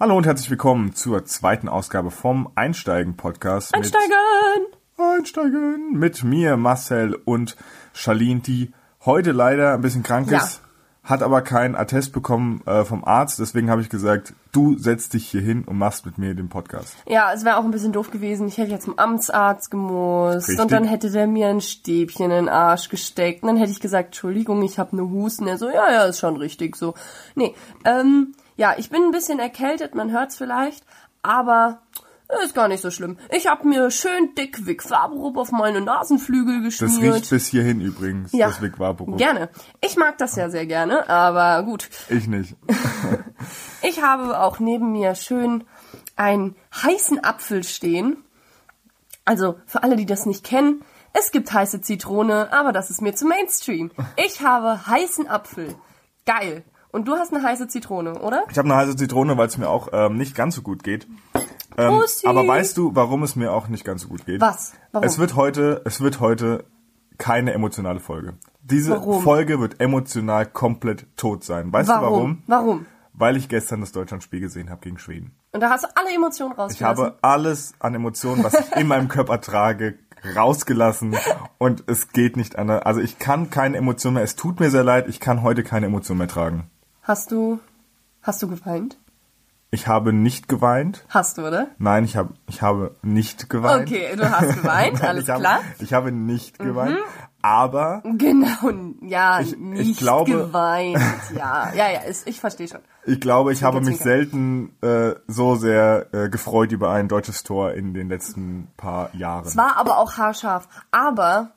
Hallo und herzlich willkommen zur zweiten Ausgabe vom Einsteigen-Podcast. Einsteigen! Mit Einsteigen! Mit mir, Marcel und Charlene, die heute leider ein bisschen krank Ja. ist, hat aber keinen Attest bekommen äh, vom Arzt. Deswegen habe ich gesagt, du setzt dich hier hin und machst mit mir den Podcast. Ja, es wäre auch ein bisschen doof gewesen. Ich hätte ja zum Amtsarzt gemusst Richtig. und dann hätte der mir ein Stäbchen in den Arsch gesteckt. Und dann hätte ich gesagt, Entschuldigung, ich habe eine Husten. Er so, ja, ja, ist schon richtig so. Nee, ähm, ja, ich bin ein bisschen erkältet, man hört's vielleicht, aber ist gar nicht so schlimm. Ich habe mir schön dick Vic Vaporub auf meine Nasenflügel Das geschmiert. riecht bis hierhin übrigens, ja, das Vic Vaporub. gerne. Ich mag das ja sehr gerne, aber gut. Ich nicht. Ich habe auch neben mir schön einen heißen Apfel stehen. Also für alle, die das nicht kennen, es gibt heiße Zitrone, aber das ist mir zu Mainstream. Ich habe heißen Apfel. Geil. Und du hast eine heiße Zitrone, oder? Ich habe eine heiße Zitrone, weil es mir auch ähm, nicht ganz so gut geht. Ähm, Bussi. aber weißt du, warum es mir auch nicht ganz so gut geht? Was? Warum? Es wird heute, es wird heute keine emotionale Folge. Diese Warum? Folge wird emotional komplett tot sein. Weißt Warum? du warum? Warum? Weil ich gestern das Deutschlandspiel gesehen habe gegen Schweden. Und da hast du alle Emotionen Ich rausgelassen. habe alles an Emotionen, was ich in meinem Körper trage, rausgelassen und es geht nicht anders. Also ich kann keine Emotionen mehr. Es tut mir sehr leid, ich kann heute keine Emotionen mehr tragen. Hast du, hast du geweint? Ich habe nicht geweint. Hast du, oder? Nein, ich habe ich habe nicht geweint. Okay, du hast geweint, alles ich habe, klar. Mhm. Ich habe nicht geweint, aber Genau, ja, Ich- ich nicht glaube- geweint. Ja, ja, ja, ist, ich verstehe schon. ich glaube, ich habe mich selten äh, so sehr äh, gefreut über ein deutsches Tor in den letzten paar Jahren. Es war aber auch haarscharf. Aber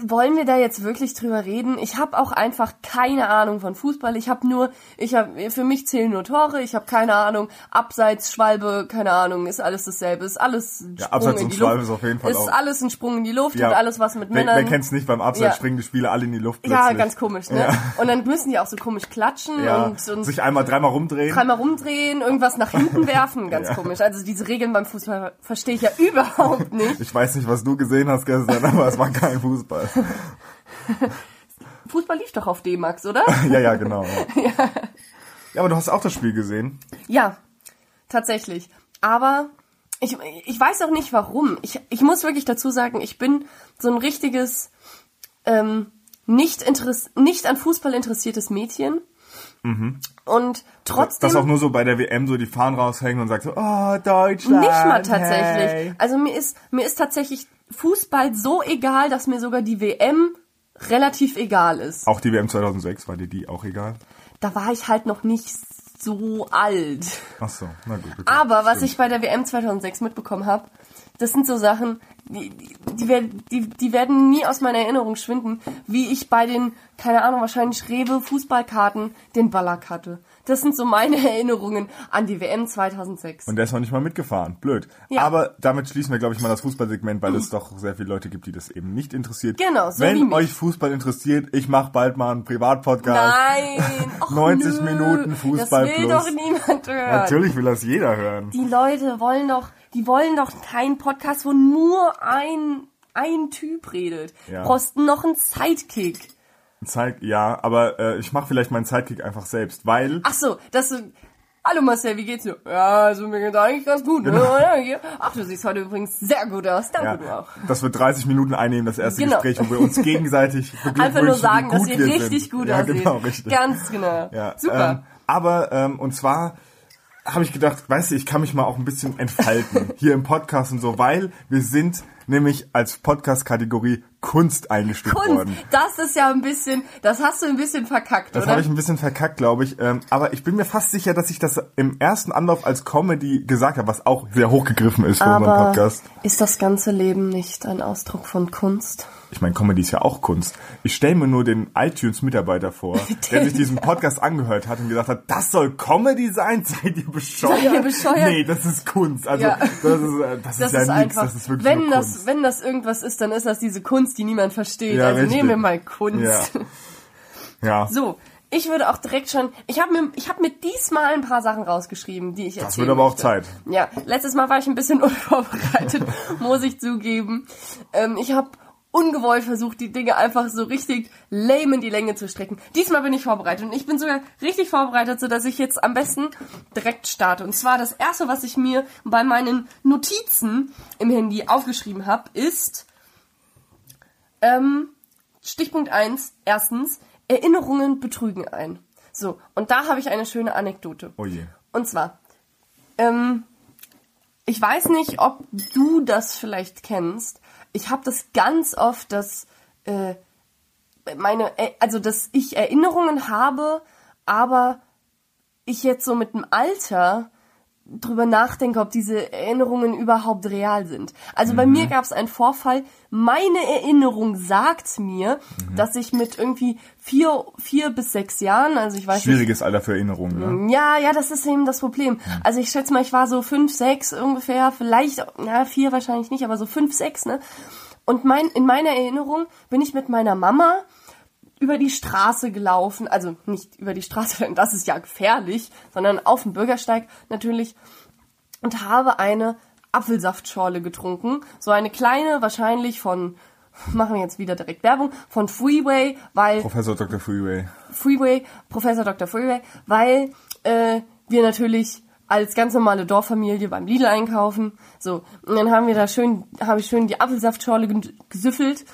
wollen wir da jetzt wirklich drüber reden? Ich habe auch einfach keine Ahnung von Fußball. Ich habe nur, ich habe für mich zählen nur Tore. Ich habe keine Ahnung. Abseits, Schwalbe, keine Ahnung. Ist alles dasselbe. Ist alles ein Ja, Sprung Abseits in und die Schwalbe Luft. ist auf jeden Fall Ist auch- alles ein Sprung in die Luft. Hat alles was mit wer, Männern. Wer kennt's nicht? Beim Abseits Ja. springen die Spieler alle in die Luft ja, plötzlich. ganz komisch, ne? Ja. Und dann müssen die auch so komisch klatschen Ja, und, und sich einmal dreimal rumdrehen. dreimal rumdrehen, irgendwas nach hinten werfen. Ganz Ja. komisch. Also diese Regeln beim Fußball verstehe ich ja überhaupt nicht. Ich weiß nicht, was du gesehen hast gestern, aber es war kein Fußball. Fußball lief doch auf D-Max, oder? ja, ja, genau. Ja. ja, aber du hast auch das Spiel gesehen. Ja, tatsächlich. Aber ich, ich weiß auch nicht warum. Ich, ich muss wirklich dazu sagen, ich bin so ein richtiges ähm, nicht, interess nicht an Fußball interessiertes Mädchen. Und trotzdem Mhm. Das auch nur so bei der WM so die Fahnen raushängen und sagt so, oh, Deutschland. nicht mal tatsächlich. Hey. Also mir ist mir ist tatsächlich Fußball so egal, dass mir sogar die WM relativ egal ist. Auch die WM 2006, war dir die auch egal? Da war ich halt noch nicht so alt. Ach so, na gut. Okay. Aber was Stimmt. ich bei der WM 2006 mitbekommen habe, das sind so Sachen, die, die, die, werden, die, die werden nie aus meiner Erinnerung schwinden, wie ich bei den, keine Ahnung, wahrscheinlich Rewe Fußballkarten den Ballack hatte. Das sind so meine Erinnerungen an die WM 2006. Und der ist noch nicht mal mitgefahren. Blöd. Ja. Aber damit schließen wir, glaube ich, mal das Fußballsegment, weil es doch sehr viele Leute gibt, die das eben nicht interessiert. Genau, so wie Wenn mich. euch Fußball interessiert, ich mache bald mal einen Privatpodcast. Nein! Och, 90 nö. Minuten Fußball Das will plus. doch niemand hören. Natürlich will das jeder hören. Die Leute wollen doch, die wollen doch keinen Podcast, wo nur ein, ein Typ redet. Ja. Posten noch einen Sidekick. Zeig, ja, aber äh, ich mache vielleicht meinen Sidekick einfach selbst, weil Ach so, das so. Hallo Marcel, wie geht's dir? Ja, also mir geht's eigentlich ganz gut. Ne? Oder? Hier. Ach, du siehst heute übrigens sehr gut aus. Danke, Genau. ja, du auch. das wird 30 Minuten einnehmen, das erste Genau. Gespräch, wo wir uns gegenseitig Einfach nur sagen, dass ihr wir richtig sind. gut ja, aussieht. Genau, richtig. Ganz genau. Ja, Super. Ähm, aber, ähm, und zwar habe ich gedacht, weißt du, ich kann mich mal auch ein bisschen entfalten hier im Podcast und so, weil wir sind nämlich als Podcast-Kategorie Kunst eingestuft Kunst, worden. das ist ja ein bisschen, das hast du ein bisschen verkackt, Das oder? habe ich ein bisschen verkackt, glaube ich. Ähm, aber ich bin mir fast sicher, dass ich das im ersten Anlauf als Comedy gesagt habe, was auch sehr hochgegriffen ist für unseren Aber Podcast. ist das ganze Leben nicht ein Ausdruck von Kunst? Ich meine, Comedy ist ja auch Kunst. Ich stelle mir nur den iTunes-Mitarbeiter vor, der sich diesen Podcast angehört hat und gesagt hat, das soll Comedy sein? Seid ihr bescheuert? Seid ihr bescheuert? Nee, das ist Kunst. Also Ja. das ist, äh, das Das ist ja ist nichts, einfach, das ist wirklich wenn das, Kunst. wenn das irgendwas ist, dann ist das diese Kunst, die niemand versteht. Ja, also richtig. nehmen wir mal Kunst. Ja. Ja, So, ich würde auch direkt schon, ich habe mir, ich habe mir diesmal ein paar Sachen rausgeschrieben, die ich das erzählen wird aber auch möchte. Zeit. Ja, letztes Mal war ich ein bisschen unvorbereitet, muss ich zugeben. Ähm, ich habe ungewollt versucht, die Dinge einfach so richtig lame in die Länge zu strecken. Diesmal bin ich vorbereitet und ich bin sogar richtig vorbereitet, so dass ich jetzt am besten direkt starte. Und zwar das erste, was ich mir bei meinen Notizen im Handy aufgeschrieben habe, ist ähm, Stichpunkt 1, erstens, Erinnerungen betrügen ein. So, und da habe ich eine schöne Anekdote. Oh je. Und zwar, ähm, ich weiß nicht, ob du das vielleicht kennst. Ich habe das ganz oft, dass äh, meine, äh, also dass ich Erinnerungen habe, aber ich jetzt so mit dem Alter drüber nachdenke, ob diese Erinnerungen überhaupt real sind. Also bei mir gab es einen Vorfall. Meine Erinnerung sagt mir, dass ich mit irgendwie vier, vier bis sechs Jahren, also ich weiß nicht, Schwieriges Alter für Erinnerungen, ne? ja, ja, das ist eben das Problem. Also ich schätze mal, ich war so fünf, sechs ungefähr, vielleicht, na, vier wahrscheinlich nicht, aber so fünf, sechs, ne? Und mein, in meiner Erinnerung bin ich mit meiner Mama über die Straße gelaufen, also nicht über die Straße, denn das ist ja gefährlich, sondern auf dem Bürgersteig natürlich und habe eine Apfelsaftschorle getrunken. So eine kleine, wahrscheinlich von, machen wir jetzt wieder direkt Werbung, von Freeway, weil Professor Dr. Freeway. Freeway, Professor Dr. Freeway, weil äh, wir natürlich als ganz normale Dorffamilie beim Lidl einkaufen. So, und dann haben wir da schön, habe ich schön die Apfelsaftschorle gesüffelt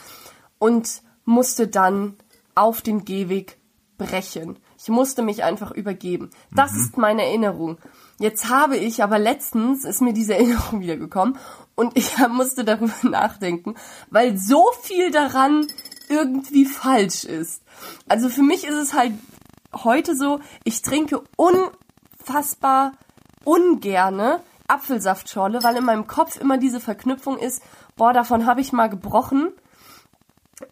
und musste dann auf den Gehweg brechen. Ich musste mich einfach übergeben. Das ist meine Erinnerung. Jetzt habe ich aber letztens ist mir diese Erinnerung wiedergekommen und ich musste darüber nachdenken, weil so viel daran irgendwie falsch ist. Also für mich ist es halt heute so, ich trinke unfassbar ungerne Apfelsaftschorle, weil in meinem Kopf immer diese Verknüpfung ist, boah, davon habe ich mal gebrochen.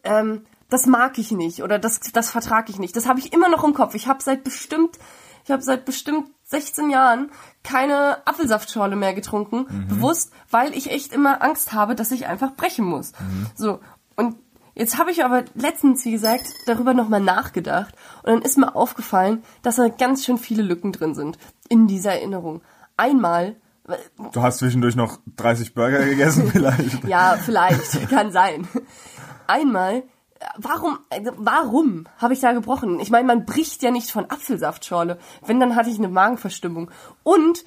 Ähm, das mag ich nicht oder das, das vertrage ich nicht. Das habe ich immer noch im Kopf. Ich habe seit bestimmt, ich habe seit bestimmt 16 Jahren keine Apfelsaftschorle mehr getrunken, bewusst, weil ich echt immer Angst habe, dass ich einfach brechen muss. So und Jetzt habe ich aber letztens, wie gesagt, darüber nochmal nachgedacht und dann ist mir aufgefallen, dass da ganz schön viele Lücken drin sind in dieser Erinnerung. Einmal, Du hast zwischendurch noch 30 Burger gegessen vielleicht. ja, vielleicht, kann sein. Einmal, warum, also warum habe ich da gebrochen? Ich meine, man bricht ja nicht von Apfelsaftschorle. Wenn, dann hatte ich eine Magenverstimmung. Und,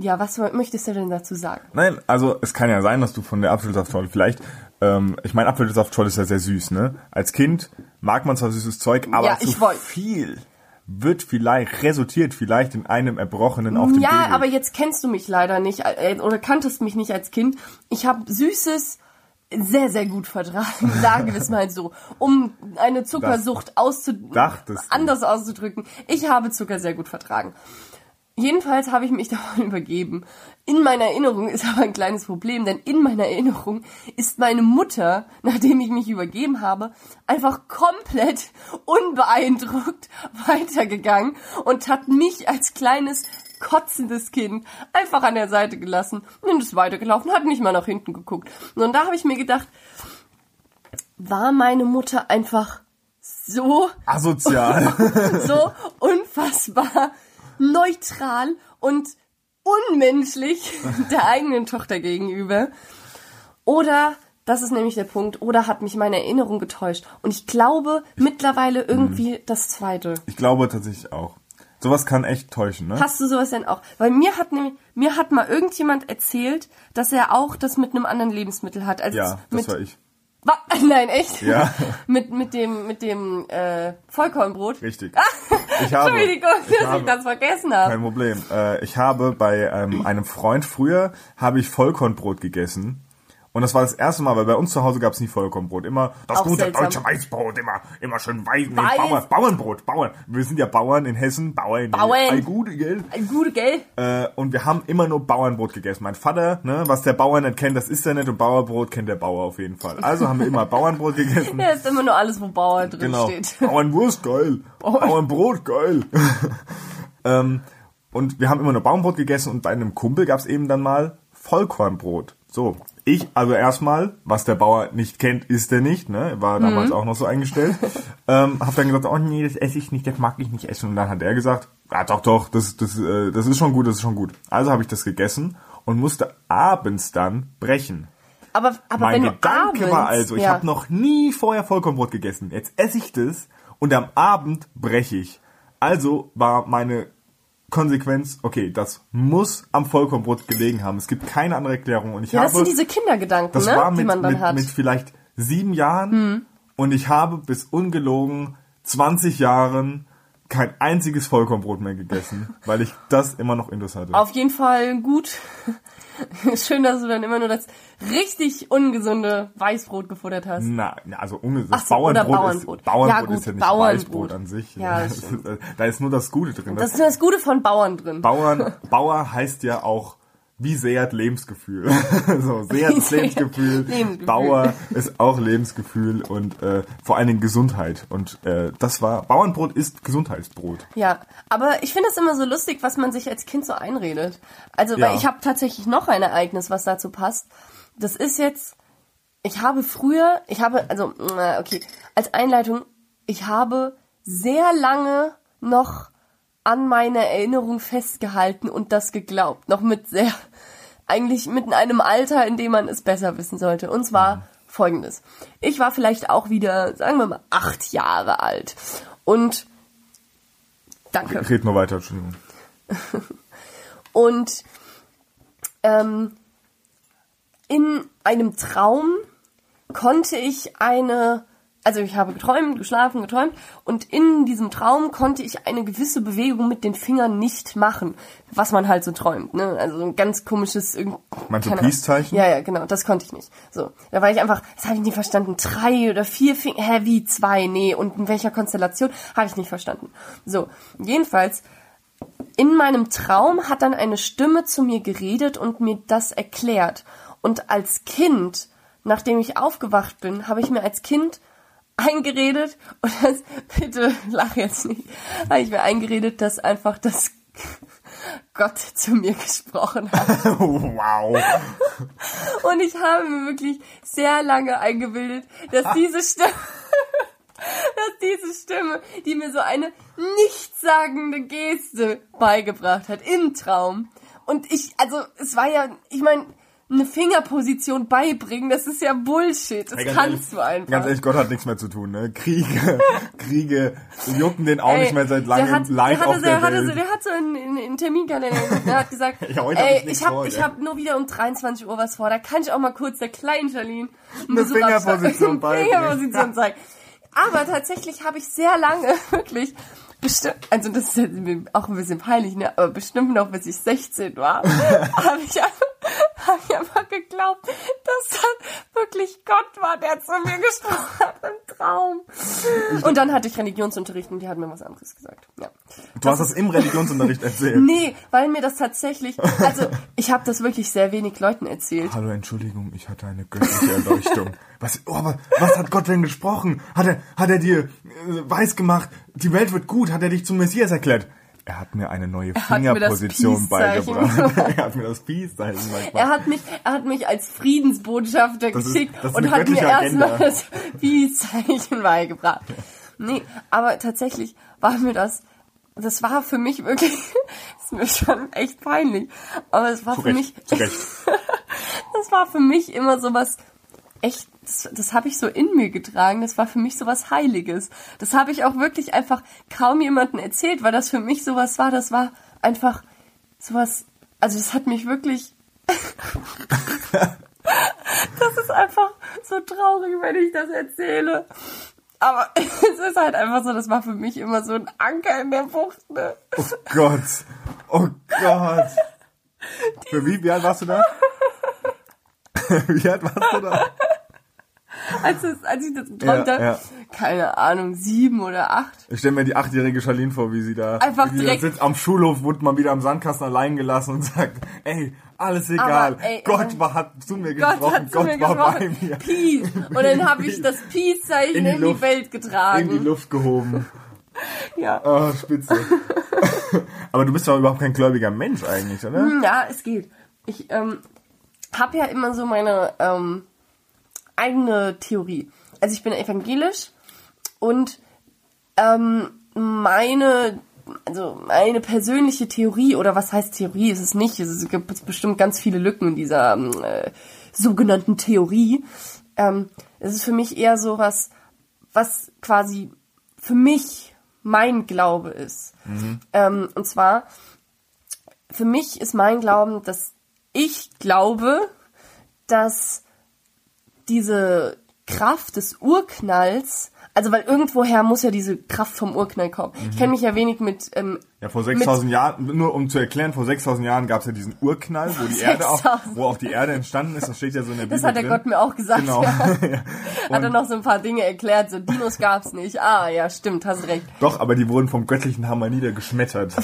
ja, was möchtest du denn dazu sagen? Nein, also es kann ja sein, dass du von der Apfelsaftschorle vielleicht, ähm, ich meine, Apfelsaftschorle ist ja sehr süß, ne? Als Kind mag man zwar süßes Zeug, aber Ja, zu viel wird vielleicht, resultiert vielleicht in einem Erbrochenen auf dem Ja, Gehweg. aber jetzt kennst du mich leider nicht äh, oder kanntest mich nicht als Kind. Ich habe Süßes sehr, sehr gut vertragen, sagen wir es mal so, um eine Zuckersucht anders auszudrücken. Ich habe Zucker sehr gut vertragen. Jedenfalls habe ich mich davon übergeben. In meiner Erinnerung ist aber ein kleines Problem, denn in meiner Erinnerung ist meine Mutter, nachdem ich mich übergeben habe, einfach komplett unbeeindruckt weitergegangen und hat mich als kleines kotzendes Kind einfach an der Seite gelassen und ist weitergelaufen, hat nicht mal nach hinten geguckt. Und da habe ich mir gedacht, war meine Mutter einfach so Asozial. so unfassbar neutral und unmenschlich der eigenen Tochter gegenüber. Oder, das ist nämlich der Punkt, oder hat mich meine Erinnerung getäuscht. Und ich glaube mittlerweile irgendwie das Zweite. ich glaube tatsächlich auch. Sowas kann echt täuschen, ne? Hast du sowas denn auch? Weil mir hat nämlich, mir hat mal irgendjemand erzählt, dass er auch das mit einem anderen Lebensmittel hat. Also ja, das mit, war ich. Wa- Nein, echt? Ja. mit, mit dem, mit dem, äh, Vollkornbrot. Richtig. Ich habe, Entschuldigung, ich dass habe, ich das vergessen habe. Kein Problem. Äh, ich habe bei ähm, einem Freund früher habe ich Vollkornbrot gegessen. Und das war das erste Mal, weil bei uns zu Hause gab es nie Vollkornbrot. Immer das Auch gute seltsam. deutsche Weißbrot, immer, immer schön weiß, nee, Weiß. Bauern, Bauernbrot, Bauern. Wir sind ja Bauern in Hessen, Bauern. Bauern. Ei, gute, gell? Ein Gute, gell? Äh, und wir haben immer nur Bauernbrot gegessen. Mein Vater, ne, was der Bauer nicht kennt, das ist er nicht. Und Bauerbrot kennt der Bauer auf jeden Fall. Also haben wir immer Bauernbrot gegessen. Ja, ist immer nur alles, wo Bauer drin Genau. steht. Bauernwurst, geil. Bauernbrot, geil. ähm, und wir haben immer nur Bauernbrot gegessen und bei einem Kumpel gab es eben dann mal Vollkornbrot. So, ich, also erstmal, was der Bauer nicht kennt, ist er nicht, ne? War damals Mhm. auch noch so eingestellt. ähm, hab dann gesagt, oh nee, das esse ich nicht, das mag ich nicht essen. Und dann hat er gesagt, ja doch, doch, das, das, äh, das ist schon gut, das ist schon gut. Also habe ich das gegessen und musste abends dann brechen. Aber, aber mein wenn Gedanke du abends, war also, ich ja. habe noch nie vorher Vollkornbrot gegessen. Jetzt esse ich das und am Abend breche ich. Also war meine Konsequenz, okay, das muss am Vollkornbrot gelegen haben. Es gibt keine andere Erklärung. Und ich Ja, das habe, sind diese Kindergedanken, das ne? war die mit, man dann mit, hat. Hm. mit vielleicht sieben Jahren und ich habe bis ungelogen 20 Jahren kein einziges Vollkornbrot mehr gegessen, weil ich das immer noch Intus hatte. Auf jeden Fall gut. Schön, dass du dann immer nur das richtig ungesunde Weißbrot gefuttert hast. Na, also unge- das Ach so, Bauernbrot, Bauernbrot. Ist, Bauernbrot Ja, gut, ist ja nicht Bauernbrot. Weißbrot an sich. Ja, da ist nur das Gute drin. Das ist nur das Gute von Bauern drin. Bauern, Bauer heißt ja auch wie Seat Lebensgefühl. so, Seat ist Lebensgefühl. Lebensgefühl. Bauer ist auch Lebensgefühl und äh, vor allen Dingen Gesundheit. Und äh, das war, Bauernbrot ist Gesundheitsbrot. Ja, aber ich finde es immer so lustig, was man sich als Kind so einredet. Also, Ja. weil ich habe tatsächlich noch ein Ereignis, was dazu passt. Das ist jetzt, ich habe früher, ich habe, also, äh, okay, als Einleitung, ich habe sehr lange noch an meine Erinnerung festgehalten und das geglaubt. Noch mit sehr, eigentlich mit einem Alter, in dem man es besser wissen sollte. Und zwar folgendes. Ich war vielleicht auch wieder, sagen wir mal, acht Jahre alt. Und Danke. Red nur weiter, Entschuldigung. Und ähm, in einem Traum konnte ich eine, also ich habe geträumt, geschlafen, geträumt und in diesem Traum konnte ich eine gewisse Bewegung mit den Fingern nicht machen, was man halt so träumt, ne? Also so ein ganz komisches Meinst du. Peace-Zeichen? Ja, ja, genau, das konnte ich nicht. So, da war ich einfach, das habe ich nicht verstanden, drei oder vier Finger, hä, wie zwei, nee, und in welcher Konstellation, habe ich nicht verstanden. So, jedenfalls in meinem Traum hat dann eine Stimme zu mir geredet und mir das erklärt. Und als Kind, nachdem ich aufgewacht bin, habe ich mir als Kind eingeredet, und das, bitte lach jetzt nicht, habe ich mir eingeredet, dass einfach das Gott zu mir gesprochen hat. wow. Und ich habe mir wirklich sehr lange eingebildet, dass diese Stimme, dass diese Stimme, die mir so eine nichtssagende Geste beigebracht hat im Traum. Und ich, also es war ja, ich meine, eine Fingerposition beibringen, das ist ja Bullshit. Das Ey, ganz kannst ehrlich- du einfach. Ganz ehrlich, Gott hat nichts mehr zu tun, ne? Kriege, Kriege jucken den auch Ey, nicht mehr seit langem der hat, live der auf der der Welt. so, der hat so einen, einen, einen Terminkalender, der hat gesagt, Ja, heute hab ich ey, ich hab, vor, ich ja. hab nur wieder um 23 Uhr was vor, da kann ich auch mal kurz der kleinen Charlene Eine Fingerposition beibringen. Fingerposition zeigen. Aber tatsächlich habe ich sehr lange, wirklich, bestimmt, also das ist auch ein bisschen peinlich, ne, aber bestimmt noch bis ich 16 war, habe ich, einfach- hab ich einfach geglaubt, dass das wirklich Gott war, der zu mir gesprochen hat im Traum. Und dann hatte ich Religionsunterricht und die hat mir was anderes gesagt. Ja. Du hast das im Religionsunterricht erzählt. Nee, weil mir das tatsächlich, also ich habe das wirklich sehr wenig Leuten erzählt. Hallo, Entschuldigung, ich hatte eine göttliche Erleuchtung. Was, oh, aber was hat Gott denn gesprochen? Hat er, hat er dir äh, weiß gemacht, die Welt wird gut? Hat er dich zum Messias erklärt? Er hat mir eine neue Fingerposition beigebracht. er hat mir das Peace-Zeichen beigebracht. Er hat mich, er hat mich als Friedensbotschafter Das geschickt ist und hat mir erstmal das Peace-Zeichen beigebracht. Nee, aber tatsächlich war mir das, das war für mich wirklich, ist mir schon echt peinlich, aber es war Zu für Recht, mich, das war für mich immer so was echt, das, das habe ich so in mir getragen, das war für mich so was Heiliges. Das habe ich auch wirklich einfach kaum jemandem erzählt, weil das für mich sowas war, das war einfach sowas, also das hat mich wirklich, das ist einfach so traurig, wenn ich das erzähle. Aber es ist halt einfach so, das war für mich immer so ein Anker in der Bucht. Ne? Oh Gott. Oh Gott. Für wie, wie alt warst du da? wie alt warst du da? Als, es, als ich das geträumt Ja, habe, ja. keine Ahnung, sieben oder acht. Ich stelle mir die achtjährige Charlene vor, wie sie da, Einfach da direkt- sitzt am Schulhof, wurde mal wieder am Sandkasten allein gelassen und sagt, ey, alles egal. Aber, ey, Gott äh, war, hat zu mir Gott gesprochen, Gott mir war gesprochen. bei mir. Peace. Und dann habe ich das Peace-Zeichen In in, die die Luft. Welt In die getragen. Luft gehoben. Ja. Oh, spitze. Aber du bist doch überhaupt kein gläubiger Mensch eigentlich, oder? Ja, es geht. Ich ähm, habe ja immer so meine ähm, eigene Theorie. Also ich bin evangelisch und ähm, meine also meine persönliche Theorie oder was heißt Theorie ist es nicht es gibt bestimmt ganz viele Lücken in dieser ähm, äh, sogenannten Theorie. Ähm, es ist für mich eher so was, was quasi für mich mein Glaube ist. Ähm, und zwar, für mich ist mein Glauben, dass ich glaube, dass diese Kraft des Urknalls, also weil irgendwoher muss ja diese Kraft vom Urknall kommen. Ich kenne mich ja wenig mit ähm, Ja, vor 6000 Jahren, nur um zu erklären, vor 6000 Jahren gab es ja diesen Urknall, wo die Erde auch, 6000. wo auch die Erde entstanden ist, das steht ja so in der Bibel Das hat der drin. Gott mir auch gesagt. Genau. Ja. Hat er noch so ein paar Dinge erklärt. So Dinos gab's nicht. Ah, ja, stimmt, hast recht. Doch, aber die wurden vom göttlichen Hammer niedergeschmettert.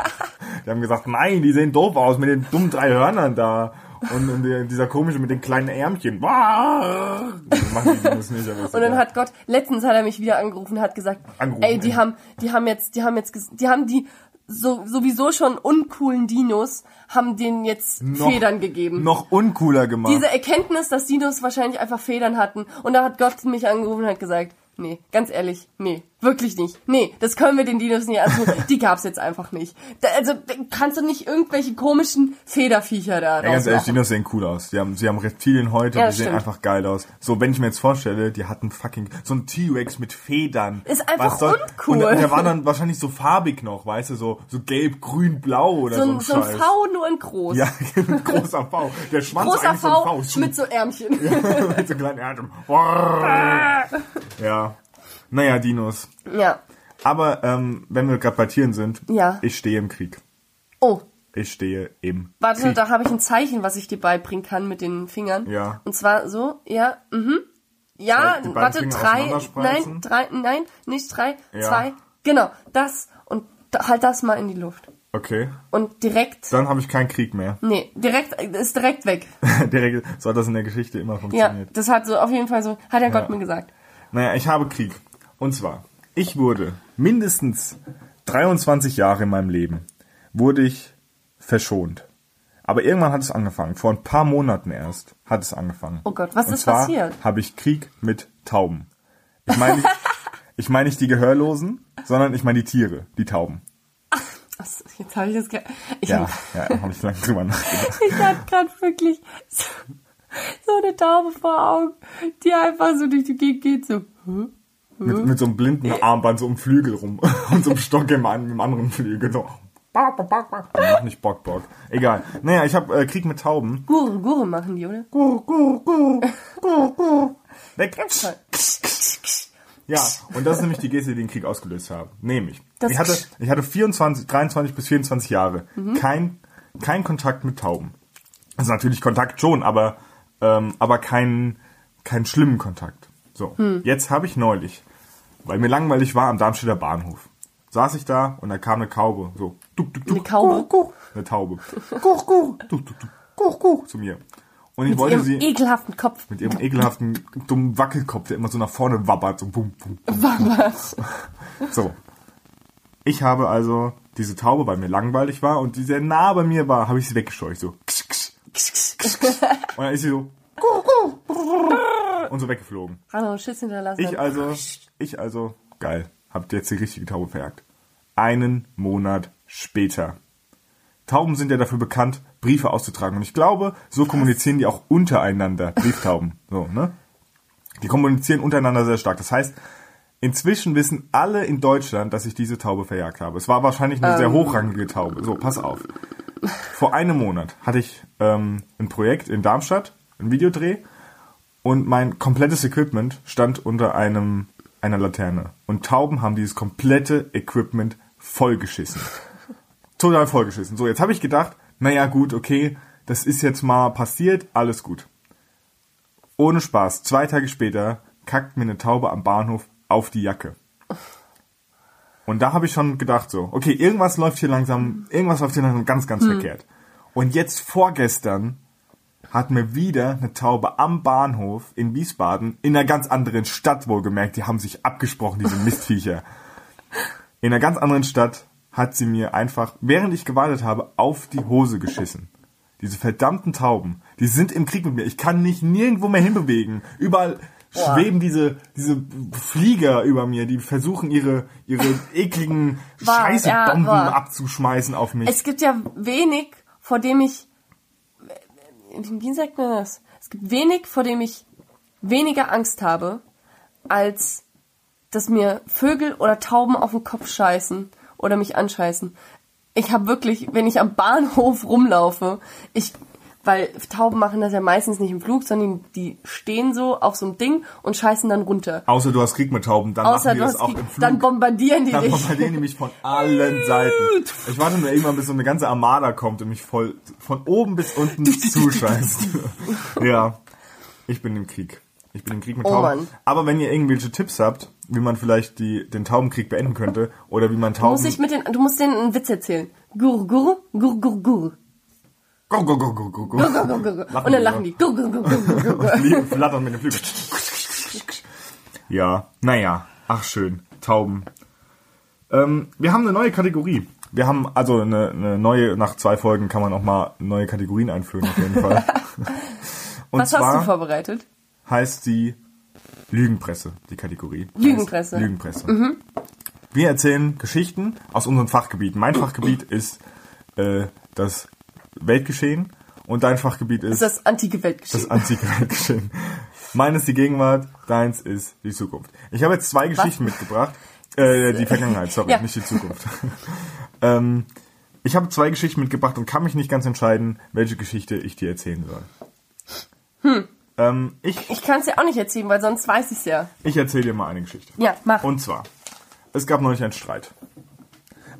die haben gesagt, nein, die sehen doof aus mit den dummen drei Hörnern da. Und, der- dieser komische mit den kleinen Ärmchen. Das nicht, Und dann hat Gott, letztens hat er mich wieder angerufen und hat gesagt, Angerufen, ey, die ey. haben, die haben jetzt, die haben jetzt, die haben die so, sowieso schon uncoolen Dinos, haben denen jetzt Noch- Federn gegeben. Noch uncooler gemacht. Diese Erkenntnis, dass Dinos wahrscheinlich einfach Federn hatten. Und da hat Gott mich angerufen und hat gesagt, nee, ganz ehrlich, nee, wirklich nicht. Nee, das können wir den Dinos nicht antun. Die gab's jetzt einfach nicht. Da, also kannst du nicht irgendwelche komischen Federviecher da Ja, ganz ehrlich. Dinos sehen cool aus. Die haben, sie haben Reptilien heute, Ja, die sehen stimmt. einfach geil aus. So, wenn ich mir jetzt vorstelle, die hatten fucking so ein T-Rex mit Federn. Ist einfach soll- uncool. Und der war dann wahrscheinlich so farbig noch, weißt du, so, so gelb, grün, blau oder So so, ein, so ein. V nur in groß. Ja, ein großer V. Der Schwanz Großer eigentlich so ein V V. mit so Ärmchen. mit so kleinen Ärmeln. ja. Naja, Dinos. Ja. Aber ähm, wenn wir gerade bei Tieren sind, Ja. ich stehe im Krieg. Oh, Ich stehe im warte, Krieg. da habe ich ein Zeichen, was ich dir beibringen kann mit den Fingern. Ja. Und zwar so, ja, mhm. Ja, beiden warte, Finger drei, nein, drei, nein, nicht drei, Ja. zwei, genau, das und halt das mal in die Luft. Okay. Und direkt, Dann habe ich keinen Krieg mehr. nee, direkt, ist direkt weg. Direkt, so hat das in der Geschichte immer Ja, funktioniert. das hat so auf jeden Fall so, hat der Gott mir gesagt. Naja, ich habe Krieg. Und zwar, ich wurde mindestens 23 Jahre in meinem Leben, wurde ich verschont. Aber irgendwann hat es angefangen. Vor ein paar Monaten erst hat es angefangen. Oh Gott, was Und ist zwar passiert? habe ich Krieg mit Tauben. Ich meine nicht, ich meine nicht die Gehörlosen, sondern ich meine die Tiere, die Tauben. Was, jetzt habe ich das, ich, Ja, ja, habe ich lange drüber nachgedacht. ich hatte gerade wirklich so, so eine Taube vor Augen, die einfach so durch die Gegend geht, so, hm? Mit, mit so einem blinden Armband so um Flügel rum und so einem Stock im, im anderen Flügel. So. Bak, bak. Also noch nicht Bock, Bock. Egal. Naja, ich habe äh, Krieg mit Tauben. Gure, Gure machen die, oder? Gur, gur, gur, gur, gur. Weg. Ja, und das ist nämlich die Geste, die den Krieg ausgelöst haben. Nämlich, Das ich hatte, ich hatte 24, 23 bis 24 Jahre kein, kein Kontakt mit Tauben. Also natürlich Kontakt schon, aber, ähm, aber keinen keinen schlimmen Kontakt. So, jetzt habe ich neulich, weil mir langweilig war am Darmstädter Bahnhof, saß ich da und da kam eine Taube, so, duck, duck, duck, Eine Taube? Kuch, kuch, eine Taube, kuch, kuch, duck, duck, duck, kuch, kuch, zu mir. Und ich Mit wollte ihrem sie ekelhaften Kopf. mit ihrem ekelhaften dummen Wackelkopf, der immer so nach vorne wabbert, so bum, bum, bum. Was? So. Ich habe also diese Taube, weil mir langweilig war und die sehr nah bei mir war, habe ich sie weggescheucht, so. Ksch, ksch, ksch, ksch, ksch. Und dann ist sie so und so weggeflogen. Einen Schiss hinterlassen. Ich also, ich also, geil, habt jetzt die richtige Taube verjagt. Einen Monat später. Tauben sind ja dafür bekannt, Briefe auszutragen. Und ich glaube, so kommunizieren die auch untereinander, Brieftauben. So, ne? Die kommunizieren untereinander sehr stark. Das heißt, inzwischen wissen alle in Deutschland, dass ich diese Taube verjagt habe. Es war wahrscheinlich eine sehr hochrangige Taube. So, pass auf. Vor einem Monat hatte ich ähm, ein Projekt in Darmstadt, ein Videodreh, und mein komplettes Equipment stand unter einem einer Laterne. Und Tauben haben dieses komplette Equipment vollgeschissen. Total vollgeschissen. So, jetzt habe ich gedacht, naja gut, okay, das ist jetzt mal passiert, alles gut. Ohne Spaß, zwei Tage später kackt mir eine Taube am Bahnhof auf die Jacke. Und da habe ich schon gedacht so, okay, irgendwas läuft hier langsam, irgendwas läuft hier langsam ganz, ganz verkehrt. Und jetzt vorgestern hat mir wieder eine Taube am Bahnhof in Wiesbaden, in einer ganz anderen Stadt wohlgemerkt, die haben sich abgesprochen, diese Mistviecher. In einer ganz anderen Stadt hat sie mir einfach, während ich gewartet habe, auf die Hose geschissen. Diese verdammten Tauben, die sind im Krieg mit mir. Ich kann mich nirgendwo mehr hinbewegen. Überall Boah. schweben diese, diese Flieger über mir, die versuchen ihre, ihre ekligen Scheißebomben ja, abzuschmeißen auf mich. Es gibt ja wenig, vor dem ich, wie sagt man das? Es gibt wenig, vor dem ich weniger Angst habe, als dass mir Vögel oder Tauben auf den Kopf scheißen oder mich anscheißen. Ich habe wirklich, wenn ich am Bahnhof rumlaufe, ich weil Tauben machen das ja meistens nicht im Flug, sondern die stehen so auf so einem Ding und scheißen dann runter. Außer du hast Krieg mit Tauben, dann Außer machen die du das hast auch Krieg, im Flug. dann bombardieren die Dann dich. bombardieren die mich von allen Seiten. Ich warte nur irgendwann, bis so eine ganze Armada kommt und mich voll von oben bis unten zuscheißt. ja, ich bin im Krieg. Ich bin im Krieg mit Oh Tauben. Mann. Aber wenn ihr irgendwelche Tipps habt, wie man vielleicht die, den Taubenkrieg beenden könnte oder wie man Du Tauben... musst, dich mit den, du musst denen einen Witz erzählen. Gur, gur, gur, gur, gur. Go, go, go, go, go, go. Gur, gur, gur. Lachen Und dann lachen die. Gur, gur, gur, gur, gur, gur. Fliegen, flattern mit den Flügeln. Ja, naja, ach schön, Tauben. Ähm, wir haben eine neue Kategorie. Wir haben also eine, eine neue, nach zwei Folgen kann man auch mal neue Kategorien einführen auf jeden Fall. Und Was hast du vorbereitet? heißt die Lügenpresse, die Kategorie. Lügenpresse. Heißt Lügenpresse. Wir erzählen Geschichten aus unseren Fachgebieten. Mein Fachgebiet ist äh, das Weltgeschehen und dein Fachgebiet ist Das antike Weltgeschehen. das antike Weltgeschehen. Meines die Gegenwart, deins ist die Zukunft. Ich habe jetzt zwei Geschichten mitgebracht. Äh, die Vergangenheit, sorry, Ja. nicht die Zukunft. ähm, ich habe zwei Geschichten mitgebracht und kann mich nicht ganz entscheiden, welche Geschichte ich dir erzählen soll. Hm. Ähm, ich ich kann es dir auch nicht erzählen, weil sonst weiß ich es ja. ich erzähle dir mal eine Geschichte. Ja, mach. Und zwar, es gab neulich einen Streit.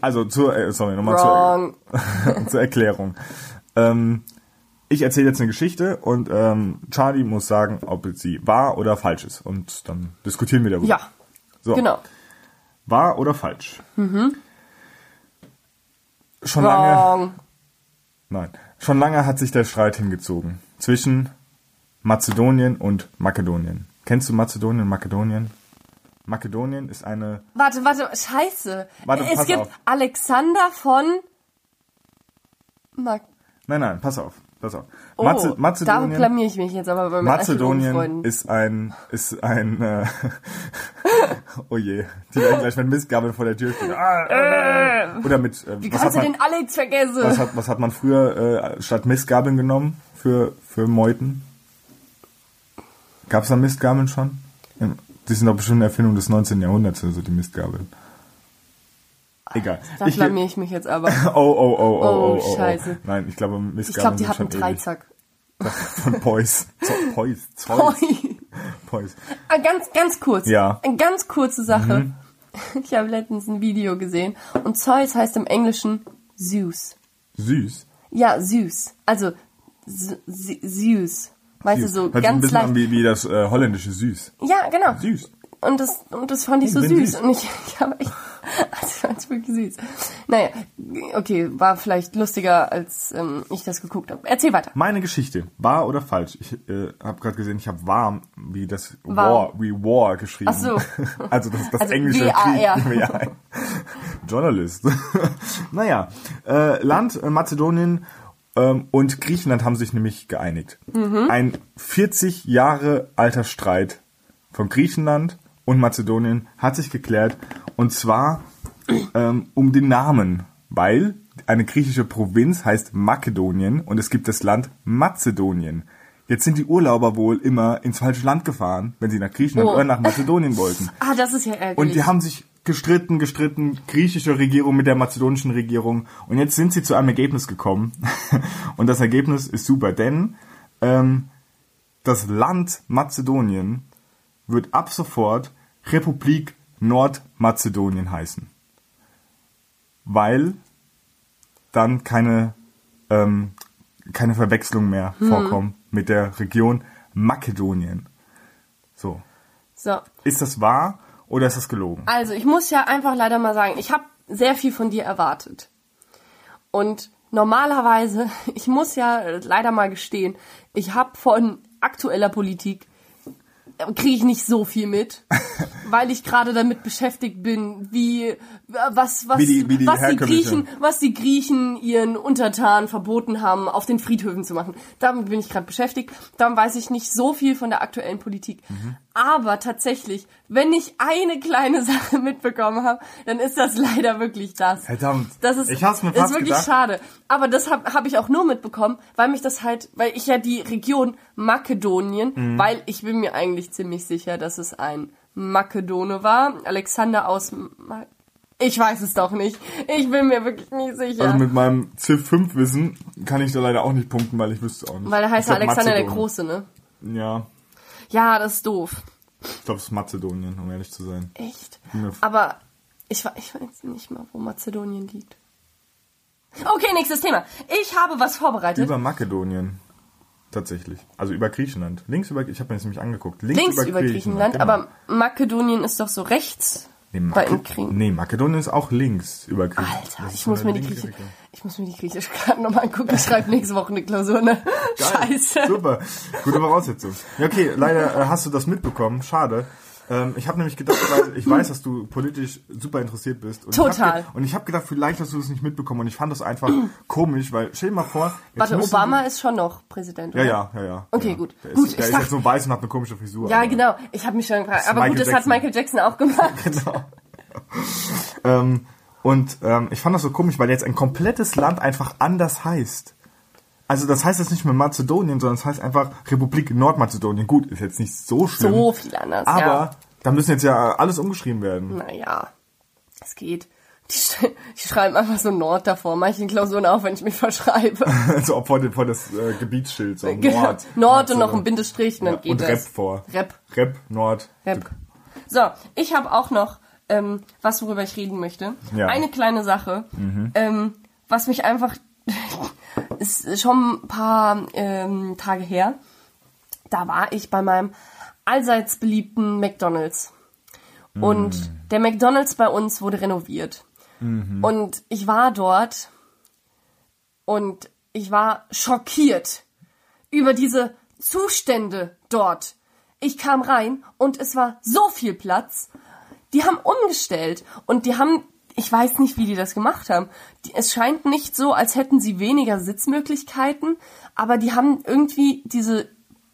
Also zur, äh, sorry, nochmal zur, zur Erklärung. Ähm, ich erzähle jetzt eine Geschichte und ähm, Charlie muss sagen, ob sie wahr oder falsch ist. Und dann diskutieren wir darüber. Ja, So, genau. Wahr oder falsch? Schon lange, Wrong. nein, schon lange hat sich der Streit hingezogen zwischen Mazedonien und Makedonien. Kennst du Mazedonien und Makedonien? Makedonien ist eine Warte, warte, scheiße. Warte, es gibt auf. Alexander von... Mag Nein, nein, pass auf, pass auf. oh, Maze da Mazedonien, blamier ich mich jetzt aber bei Mazedonien ist ein, ist ein, äh, oh je, die werden gleich mit Mistgabeln vor der Tür stehen. Ah, oh nein. Oder mit, äh, Wie was, kannst hat du man, den Alex vergessen? was, hat, was hat man früher äh, statt Mistgabeln genommen für, für Meuten? Gab es da Mistgabeln schon? Die sind doch bestimmt eine Erfindung des 19. Jahrhunderts, also die Mistgabeln. Egal. da Ich- blamier ich mich jetzt aber. Oh, oh, oh, oh, oh, oh, Scheiße. Oh. Nein, ich glaube, Ich Mistgabeln glaube, die hatten. Dreizack. Von Pois. Pois. Zeus. Oi. Pois. Ah, ganz, ganz kurz. Ja. Eine ganz kurze Sache. Ich habe letztens ein Video gesehen. Und Zeus heißt im Englischen Zeus. Süß. Ja, Zeus. Also Z- Weißt du, so Hört sich ein ganz bisschen an leicht. wie, wie das äh, holländische Süß. Ja, genau. Süß. Und das, und das fand ich Ich so süß. süß. Und ich, ich habe echt, also ich fand's wirklich süß. Naja, okay, war vielleicht lustiger, als ähm, ich das geguckt habe. Erzähl weiter. Meine Geschichte, wahr oder falsch? Ich äh, habe gerade gesehen, ich habe warm, wie das Warm. War, wie War geschrieben. Ach so. Also das, das Also englische W-A-R. Krieg. Ja. Journalist. naja, äh, Land äh, Mazedonien und Griechenland haben sich nämlich geeinigt. Mhm. Ein 40 Jahre alter Streit von Griechenland und Mazedonien hat sich geklärt und zwar ähm, um den Namen, weil eine griechische Provinz heißt Makedonien und es gibt das Land Mazedonien. Jetzt sind die Urlauber wohl immer ins falsche Land gefahren, wenn sie nach Griechenland Oh. oder nach Mazedonien wollten. Ah, das ist ja ärgerlich. Und die haben sich gestritten, gestritten, griechische Regierung mit der mazedonischen Regierung. Und jetzt sind sie zu einem Ergebnis gekommen. Und das Ergebnis ist super, denn ähm, das Land Mazedonien wird ab sofort Republik Nordmazedonien heißen. Weil dann keine, ähm, keine Verwechslung mehr vorkommt mit der Region Makedonien. So. so. Ist das wahr oder ist das gelogen? Also, ich muss ja einfach leider mal sagen, ich habe sehr viel von dir erwartet. Und normalerweise, ich muss ja leider mal gestehen, ich habe von aktueller Politik kriege ich nicht so viel mit, weil ich gerade damit beschäftigt bin, wie was was Wie die- wie die was die Griechen was die Griechen ihren Untertanen verboten haben, auf den Friedhöfen zu machen. Damit bin ich gerade beschäftigt. Dann weiß ich nicht so viel von der aktuellen Politik. Mhm. Aber tatsächlich, wenn ich eine kleine Sache mitbekommen habe, dann ist das leider wirklich das. Verdammt. Das ist, Ich hab's mir ist fast wirklich gedacht. schade. Aber das habe hab ich auch nur mitbekommen, weil mich das halt, weil ich ja die Region Makedonien, Mhm. weil ich bin mir eigentlich ziemlich sicher, dass es ein Makedone war. Alexander aus Ma ich weiß es doch nicht. Ich bin mir wirklich nicht sicher. Also mit meinem Civ 5 Wissen kann ich da leider auch nicht punkten, weil ich wüsste auch nicht. weil er heißt glaub, Alexander der Mazedonien. Große, ne? Ja, Ja, das ist doof. ich glaube, es ist Mazedonien, um ehrlich zu sein. Echt? Aber ich, ich weiß nicht mal, wo Mazedonien liegt. Okay, nächstes Thema. Ich habe was vorbereitet. Über Makedonien. Tatsächlich. Also über Griechenland. Links über, ich habe mir das nämlich angeguckt. Links, Links über Griechenland, genau. aber Makedonien ist doch so rechts nee, bei Mako- Krieg. nee, Makedonien ist auch links über Griechenland. Alter, ich muss, mir die Richtung. ich muss mir die griechische Karte nochmal angucken. Ich schreibe nächste Woche eine Klausur, ne? Geil. Scheiße. Super. Gute Voraussetzung. Ja, okay, leider äh, hast du das mitbekommen. Schade. Ähm, ich habe nämlich gedacht, weil ich weiß, dass du politisch super interessiert bist. Und Ich Total. ge- und ich habe gedacht, vielleicht hast du das nicht mitbekommen. Und ich fand das einfach komisch, weil stell dir mal vor. Warte, Obama ist schon noch Präsident, oder? ja, ja, ja, ja. Okay, ja. gut. Der Gut, ist, ich der ist jetzt so weiß und hat eine komische Frisur. Ja, aber- genau. Ich habe mich schon gefragt. Aber Michael gut, das hat Jackson. Michael Jackson auch gemacht. Genau. ähm, und ähm, ich fand das so komisch, weil jetzt ein komplettes Land einfach anders heißt. Also das heißt jetzt nicht mehr Mazedonien, sondern es heißt einfach Republik Nordmazedonien. Gut, ist jetzt nicht so schlimm. So viel anders, aber ja. da müssen jetzt ja alles umgeschrieben werden. Naja, es geht. Die, sch die schreiben einfach so Nord davor. Manchen Klausuren auch, wenn ich mich verschreibe. so ob vor, dem- vor das äh, Gebietsschild, so Nord. Genau. Nord und noch ein. Bindestrich und dann Ja, geht und das. Rep vor. Rep. Rep, Nord. Rep. So, ich habe auch noch ähm, was, worüber ich reden möchte. Ja. Eine kleine Sache, ähm, was mich einfach ist schon ein paar ähm, Tage her. Da war ich bei meinem allseits beliebten McDonald's. Und der McDonald's bei uns wurde renoviert. Und ich war dort und ich war schockiert über diese Zustände dort. Ich kam rein und es war so viel Platz. Die haben umgestellt und die haben, ich weiß nicht, wie die das gemacht haben. Die, es scheint nicht so, als hätten sie weniger Sitzmöglichkeiten, aber die haben irgendwie diese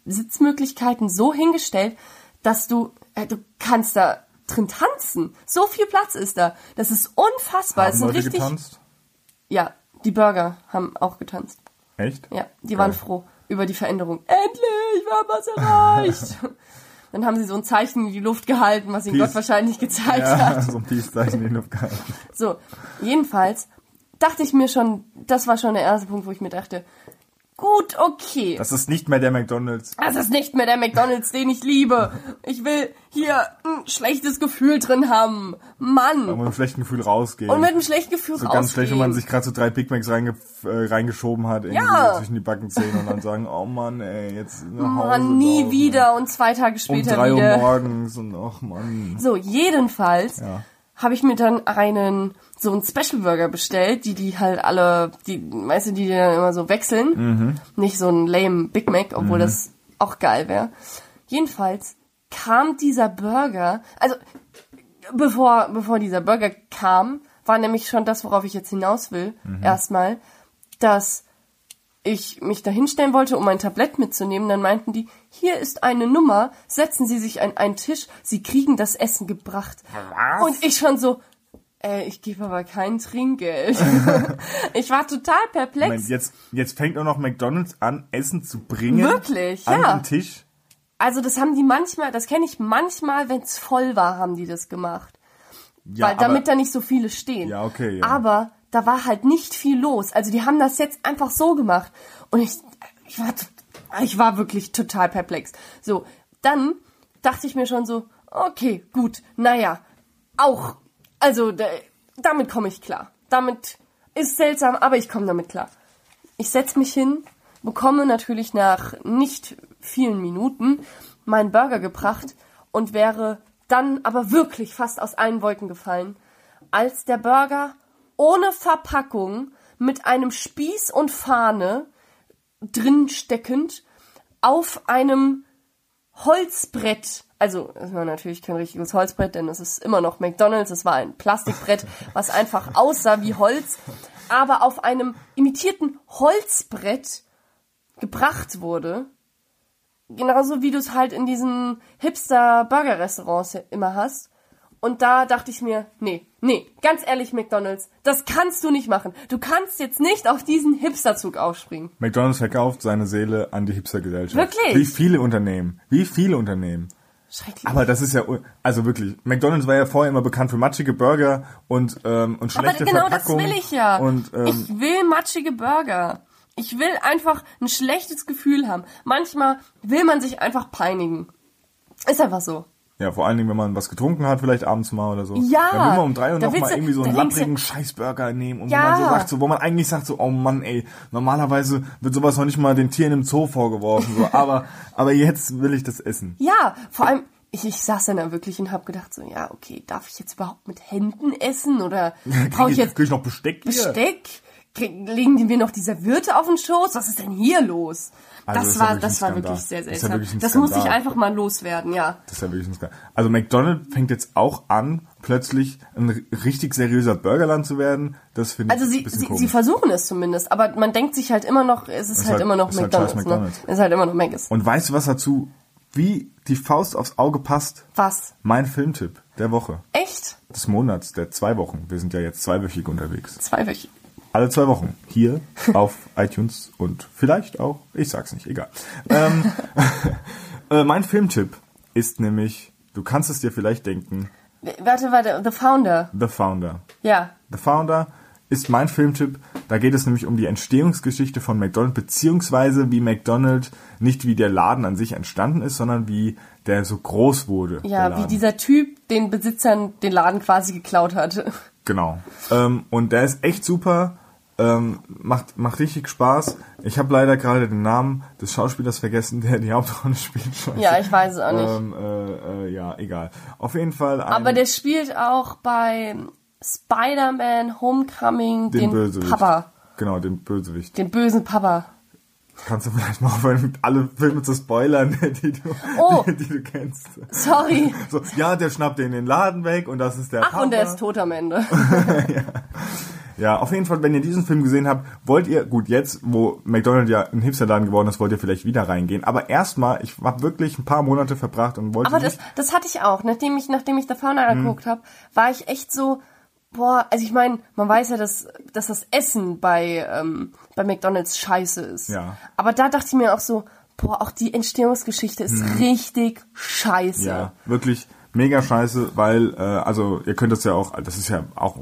Sitzmöglichkeiten so hingestellt, dass du, äh, du kannst da drin tanzen. So viel Platz ist da. Das ist unfassbar. es Haben sind Leute richtig, getanzt? ja, die Burger haben auch getanzt. Echt? Ja, die Geil. waren froh über die Veränderung. Endlich, wir haben was erreicht. Dann haben sie so ein Zeichen in die Luft gehalten, was ihnen Peace. Gott wahrscheinlich gezeigt Ja, hat. so ein Peace-Zeichen in die Luft gehalten. So, jedenfalls dachte ich mir schon, das war schon der erste Punkt, wo ich mir dachte, gut, okay. Das ist nicht mehr der McDonalds. Das ist nicht mehr der McDonalds, den ich liebe. Ich will hier ein schlechtes Gefühl drin haben. Mann. Und mit einem schlechten Gefühl rausgehen. Und mit einem schlechten Gefühl so rausgehen. ganz schlecht, wenn man sich gerade so drei Big Macs reinge äh, reingeschoben hat, irgendwie Ja. zwischen die Backenzähne und dann sagen, oh Mann, ey, jetzt nach Hause. Mann, nie laufen. wieder und zwei Tage Um später drei wieder. Uhr morgens und ach Mann. So, jedenfalls Ja. Habe ich mir dann einen so einen Special Burger bestellt, die die halt alle, die du, die die dann immer so wechseln. Mhm. Nicht so ein lame Big Mac, obwohl das auch geil wäre. Jedenfalls kam dieser Burger, also bevor bevor dieser Burger kam, war nämlich schon das, worauf ich jetzt hinaus will, Mhm. erstmal, dass ich mich da hinstellen wollte, um ein Tablett mitzunehmen, dann meinten die, hier ist eine Nummer, setzen Sie sich an einen Tisch, Sie kriegen das Essen gebracht. Was? Und ich schon so, äh, ich gebe aber kein Trinkgeld. ich war total perplex. Moment, jetzt, jetzt fängt auch noch McDonalds an, Essen zu bringen. Wirklich, an ja. den Tisch. Also das haben die manchmal, das kenne ich manchmal, wenn es voll war, haben die das gemacht. Ja, weil damit da nicht so viele stehen. Ja, okay, ja. Aber da war halt nicht viel los. Also die haben das jetzt einfach so gemacht. Und ich, ich war, ich war wirklich total perplex. So, dann dachte ich mir schon so, okay, gut, naja, auch, also da, damit komme ich klar. Damit ist seltsam, aber ich komme damit klar. Ich setz mich hin, bekomme natürlich nach nicht vielen Minuten meinen Burger gebracht und wäre dann aber wirklich fast aus allen Wolken gefallen, als der Burger ohne Verpackung mit einem Spieß und Fahne drin steckend auf einem Holzbrett, also es war natürlich kein richtiges Holzbrett, denn es ist immer noch McDonald's, es war ein Plastikbrett, was einfach aussah wie Holz, aber auf einem imitierten Holzbrett gebracht wurde. Genauso wie du es halt in diesen Hipster-Burger-Restaurants immer hast. Und da dachte ich mir, nee, nee, ganz ehrlich, McDonalds, das kannst du nicht machen. Du kannst jetzt nicht auf diesen Hipsterzug aufspringen. McDonalds verkauft seine Seele an die Hipstergesellschaft. Wirklich? Wie viele Unternehmen. Wie viele Unternehmen. Schrecklich. Aber das ist ja, also wirklich, McDonalds war ja vorher immer bekannt für matschige Burger und, ähm, und Aber schlechte genau das Verpackung. will ich ja. Und, ähm, ich will matschige Burger. Ich will einfach ein schlechtes Gefühl haben. Manchmal will man sich einfach peinigen. Ist einfach so. Ja, vor allen Dingen, wenn man was getrunken hat, vielleicht abends mal oder so. Ja, Dann will man um drei Uhr da noch willst mal du- irgendwie so einen lapprigen Scheißburger nehmen und Ja. wo man so sagt, so, wo man eigentlich sagt so, oh Mann, ey, normalerweise wird sowas noch nicht mal den Tieren im Zoo vorgeworfen, so, aber, aber jetzt will ich das essen. Ja, vor allem, ich, ich saß dann da wirklich und hab gedacht so, ja, okay, darf ich jetzt überhaupt mit Händen essen oder brauche ich jetzt Krieg ich noch Besteck hier? Besteck? Krieg- Legen die mir noch die Serviette auf den Schoß? Was ist denn hier los? Also, das, das ja war, wirklich das ein war wirklich sehr Das ja seltsam. wirklich ein Das musste ich einfach mal loswerden, ja. Das ist ja wirklich ein Skandal. Also McDonald's fängt jetzt auch an, plötzlich ein richtig seriöser Burgerland zu werden. Das finde ich Also ein sie, bisschen sie, komisch. sie versuchen es zumindest, aber man denkt sich halt immer noch, es ist, halt, halt- immer noch ist halt McDonalds, ne? McDonald's. Es ist halt immer noch Mc's. Und weißt du, was dazu wie die Faust aufs Auge passt? Was? Mein Filmtipp der Woche, Echt? des Monats, der zwei Wochen. Wir sind ja jetzt zweiwöchig unterwegs. Zweiwöchig. Alle zwei Wochen hier auf iTunes und vielleicht auch, ich sag's nicht, egal. Ähm, äh, mein Filmtipp ist nämlich, du kannst es dir vielleicht denken, Warte, warte, The Founder. The Founder. Ja. The Founder ist mein Filmtipp. Da geht es nämlich um die Entstehungsgeschichte von McDonald's, beziehungsweise wie McDonald's nicht wie der Laden an sich entstanden ist, sondern wie der so groß wurde. Ja, wie dieser Typ den Besitzern den Laden quasi geklaut hat. Genau. Ähm, und der ist echt super. Ähm, macht, macht richtig Spaß. Ich habe leider gerade den Namen des Schauspielers vergessen, der die Hauptrolle spielt. Scheiße. Ja, ich weiß es auch nicht. Ähm, äh, äh, ja, egal. Auf jeden Fall. Aber der spielt auch bei Spider-Man Homecoming den, den. Papa. Genau, den Bösewicht. Den bösen Papa. Kannst du vielleicht mal aufhören, alle Filme zu spoilern, die du, Oh. die, die du kennst. Sorry. So, ja, der schnappt den den Laden weg und das ist der Ach, Papa. und der ist tot am Ende. Ja, auf jeden Fall, wenn ihr diesen Film gesehen habt, wollt ihr, gut, jetzt, wo McDonald's ja ein Hipsterladen geworden ist, wollt ihr vielleicht wieder reingehen. Aber erstmal, ich habe wirklich ein paar Monate verbracht und wollte Aber das, das hatte ich auch. Nachdem ich, nachdem ich The Founder Mhm. geguckt habe, war ich echt so, boah, also ich meine, man weiß ja, dass, dass das Essen bei, ähm, bei McDonalds scheiße ist. Ja. Aber da dachte ich mir auch so, boah, auch die Entstehungsgeschichte ist richtig scheiße. Ja, wirklich mega scheiße, weil, äh, also ihr könnt das ja auch, das ist ja auch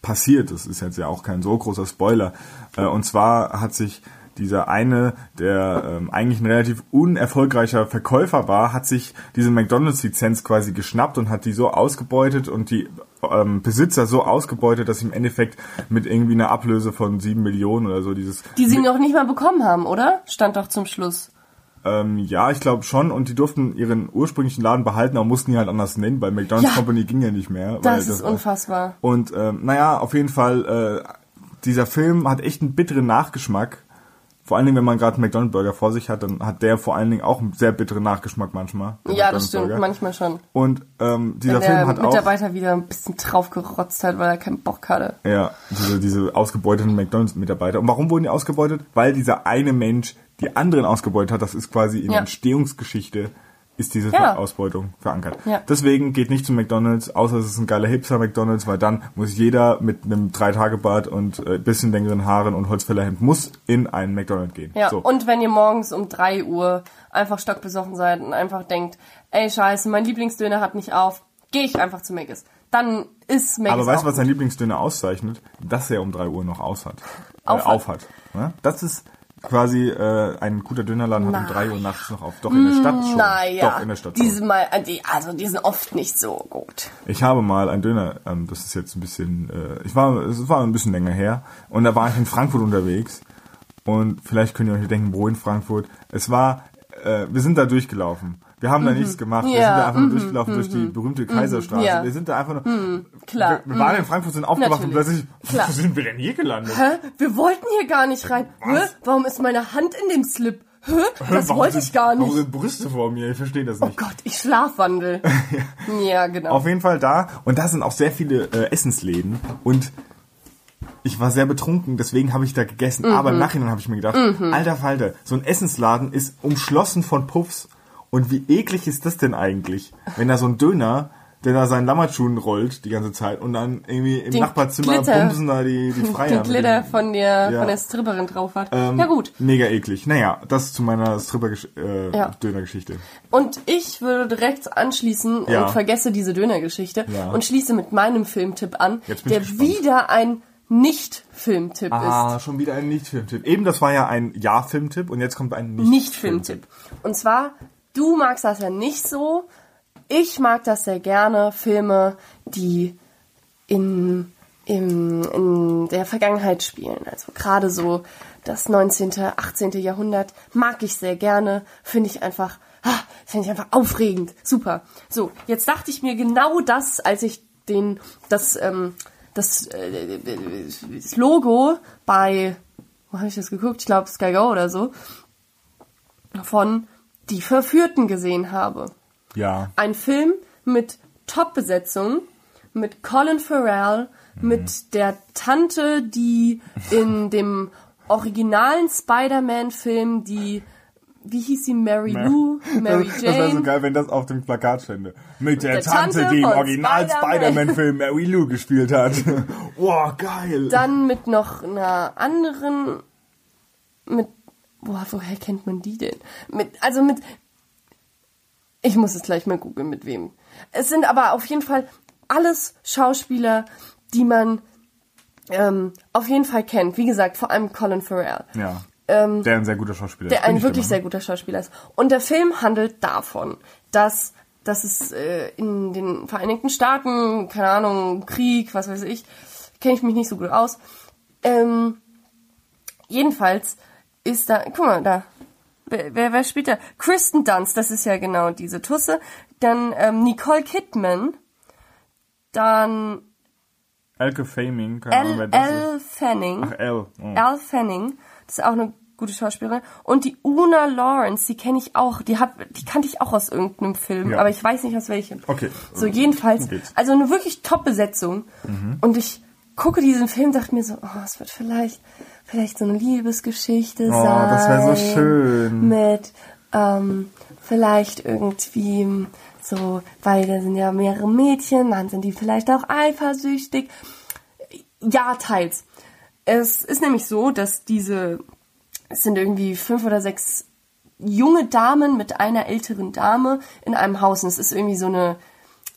passiert, das ist jetzt ja auch kein so großer Spoiler. Äh, und zwar hat sich dieser eine, der ähm, eigentlich ein relativ unerfolgreicher Verkäufer war, hat sich diese McDonalds-Lizenz quasi geschnappt und hat die so ausgebeutet und die ähm, Besitzer so ausgebeutet, dass sie im Endeffekt mit irgendwie einer Ablöse von sieben Millionen oder so dieses Die sie noch nicht mal bekommen haben, oder? Stand doch zum Schluss. ähm, ja, ich glaube schon. Und die durften ihren ursprünglichen Laden behalten, aber mussten ihn halt anders nennen, weil McDonald's Ja. Company ging ja nicht mehr. weil Das ist unfassbar. Und ähm, naja, auf jeden Fall, äh, dieser Film hat echt einen bitteren Nachgeschmack. Vor allen Dingen, wenn man gerade einen McDonald's Burger vor sich hat, dann hat der vor allen Dingen auch einen sehr bitteren Nachgeschmack manchmal. Ja, das stimmt, Burger. manchmal schon. Und ähm, dieser Film der hat auch Mitarbeiter wieder ein bisschen draufgerotzt hat, weil er keinen Bock hatte. ja diese diese ausgebeuteten McDonald's Mitarbeiter. Und warum wurden die ausgebeutet? Weil dieser eine Mensch die anderen ausgebeutet hat. Das ist quasi in der Ja. Entstehungsgeschichte ist diese Ja. Ausbeutung verankert. Ja. Deswegen geht nicht zu McDonald's, außer es ist ein geiler Hipster McDonald's, weil dann muss jeder mit einem Drei-Tage-Bart und äh, bisschen längeren Haaren und Holzfällerhemd muss in einen McDonald's gehen. Ja, so. und wenn ihr morgens um 3 Uhr einfach stockbesoffen seid und einfach denkt, ey scheiße, mein Lieblingsdöner hat nicht auf, gehe ich einfach zu Mc's. Dann ist Mc's Aber weißt du, was gut. Lieblingsdöner auszeichnet? Dass er um 3 Uhr noch aus hat. Äh, Auf hat. auf hat. Ne? Das ist quasi äh, ein guter Dönerladen hat um. 3 Uhr nachts noch auf. Doch in der Stadt schon. Naja, Doch in der Stadt schon. diese mal, äh, die, also die sind oft nicht so gut. Ich habe mal einen Döner, ähm, das ist jetzt ein bisschen, äh, ich war, es war ein bisschen länger her und da war ich in Frankfurt unterwegs und vielleicht könnt ihr euch denken, wo in Frankfurt. Es war, äh, wir sind da durchgelaufen. Wir haben da nichts gemacht. Wir Mhm. Ja, sind da einfach nur mhm, durchgelaufen durch die berühmte Kaiserstraße. ja. Wir sind da einfach nur, klar, wir, wir waren in Frankfurt, sind aufgewacht und plötzlich, Klar. wo sind wir denn hier gelandet? Hä? Wir wollten hier gar nicht rein. Hä? Warum ist meine Hand in dem Slip? Hä? Das Warum wollte ich gar Warum nicht. sind Brüste vor mir? Ich verstehe das Oh nicht. Gott, ich schlafwandel. ja, genau. Auf jeden Fall da. Und da sind auch sehr viele äh, Essensläden. Und ich war sehr betrunken, deswegen habe ich da gegessen. Aber im Nachhinein habe ich mir gedacht, alter Falter, so ein Essensladen ist umschlossen von Puffs. Und wie eklig ist das denn eigentlich, wenn da so ein Döner, der da seinen Lammertschuhen rollt die ganze Zeit und dann irgendwie im Den Nachbarzimmer Glitter. bumsen da die, die Freier. Den Glitter dem- von der, Ja. von der Stripperin drauf hat. Ähm, ja gut. Mega eklig. Naja, das zu meiner Stripper-Döner-Geschichte. Äh, Ja. Und ich würde direkt anschließen Ja. und vergesse diese Dönergeschichte und schließe mit meinem Filmtipp an, der gespannt. wieder ein Nicht-Filmtipp Ah, schon wieder ein Nicht-Filmtipp. Eben, das war ja ein Ja-Filmtipp und jetzt kommt ein ist. Nicht-Filmtipp. Nicht-Filmtipp. Und zwar, du magst das ja nicht so. Ich mag das sehr gerne, Filme, die in, in, in der Vergangenheit spielen. Also gerade so das 19., 18. Jahrhundert mag ich sehr gerne. Finde ich einfach, ah, finde ich einfach aufregend. Super. So, jetzt dachte ich mir genau das, als ich den, das, ähm, das, äh, das Logo bei, wo habe ich das geguckt? Ich glaube Sky Go oder so, von Die Verführten gesehen habe. Ja. Ein Film mit Top-Besetzung, mit Colin Farrell, mit der Tante, die in dem originalen Spider-Man-Film die, wie hieß sie, Mary Lou, Mary das wäre so Jane, geil, wenn das auf dem Plakat stände. Mit der, Der Tante, Tante die im Original Spider-Man. Spider-Man-Film Mary Lou gespielt hat. Wow, geil. dann mit noch einer anderen, mit, boah, woher kennt man die denn? Mit, also mit, ich muss es gleich mal googeln, mit wem. Es sind aber auf jeden Fall alles Schauspieler, die man ähm, auf jeden Fall kennt. Wie gesagt, vor allem Colin Farrell. ja. Ähm, der ein sehr guter Schauspieler der ist. Bin ein ich wirklich der sehr guter Schauspieler ist. Und der Film handelt davon, dass, dass es äh, in den Vereinigten Staaten, keine Ahnung, Krieg, was weiß ich, kenne ich mich nicht so gut aus. Ähm, jedenfalls ist da, guck mal, da, wer, wer, wer spielt da? Kristen Dunst, das ist ja genau diese Tusse. Dann ähm, Nicole Kidman, dann Elke Faming, keine Ahnung, wer L. das ist. L. Fanning. Ach, L. Oh. Al Fanning, das ist auch eine gute Schauspielerin. Und die Una Lawrence, die kenne ich auch, die hat, die kannte ich auch aus irgendeinem Film, Ja. aber ich weiß nicht aus welchem. Okay. So jedenfalls, geht's? also eine wirklich Top-Besetzung. Und ich gucke diesen Film, dachte mir so, oh, es wird vielleicht, vielleicht so eine Liebesgeschichte Oh, sein. das wäre so schön. Mit, ähm, vielleicht irgendwie so, weil da sind ja mehrere Mädchen, dann sind die vielleicht auch eifersüchtig. Ja, teils. Es ist nämlich so, dass diese, es sind irgendwie fünf oder sechs junge Damen mit einer älteren Dame in einem Haus. Und es ist irgendwie so eine,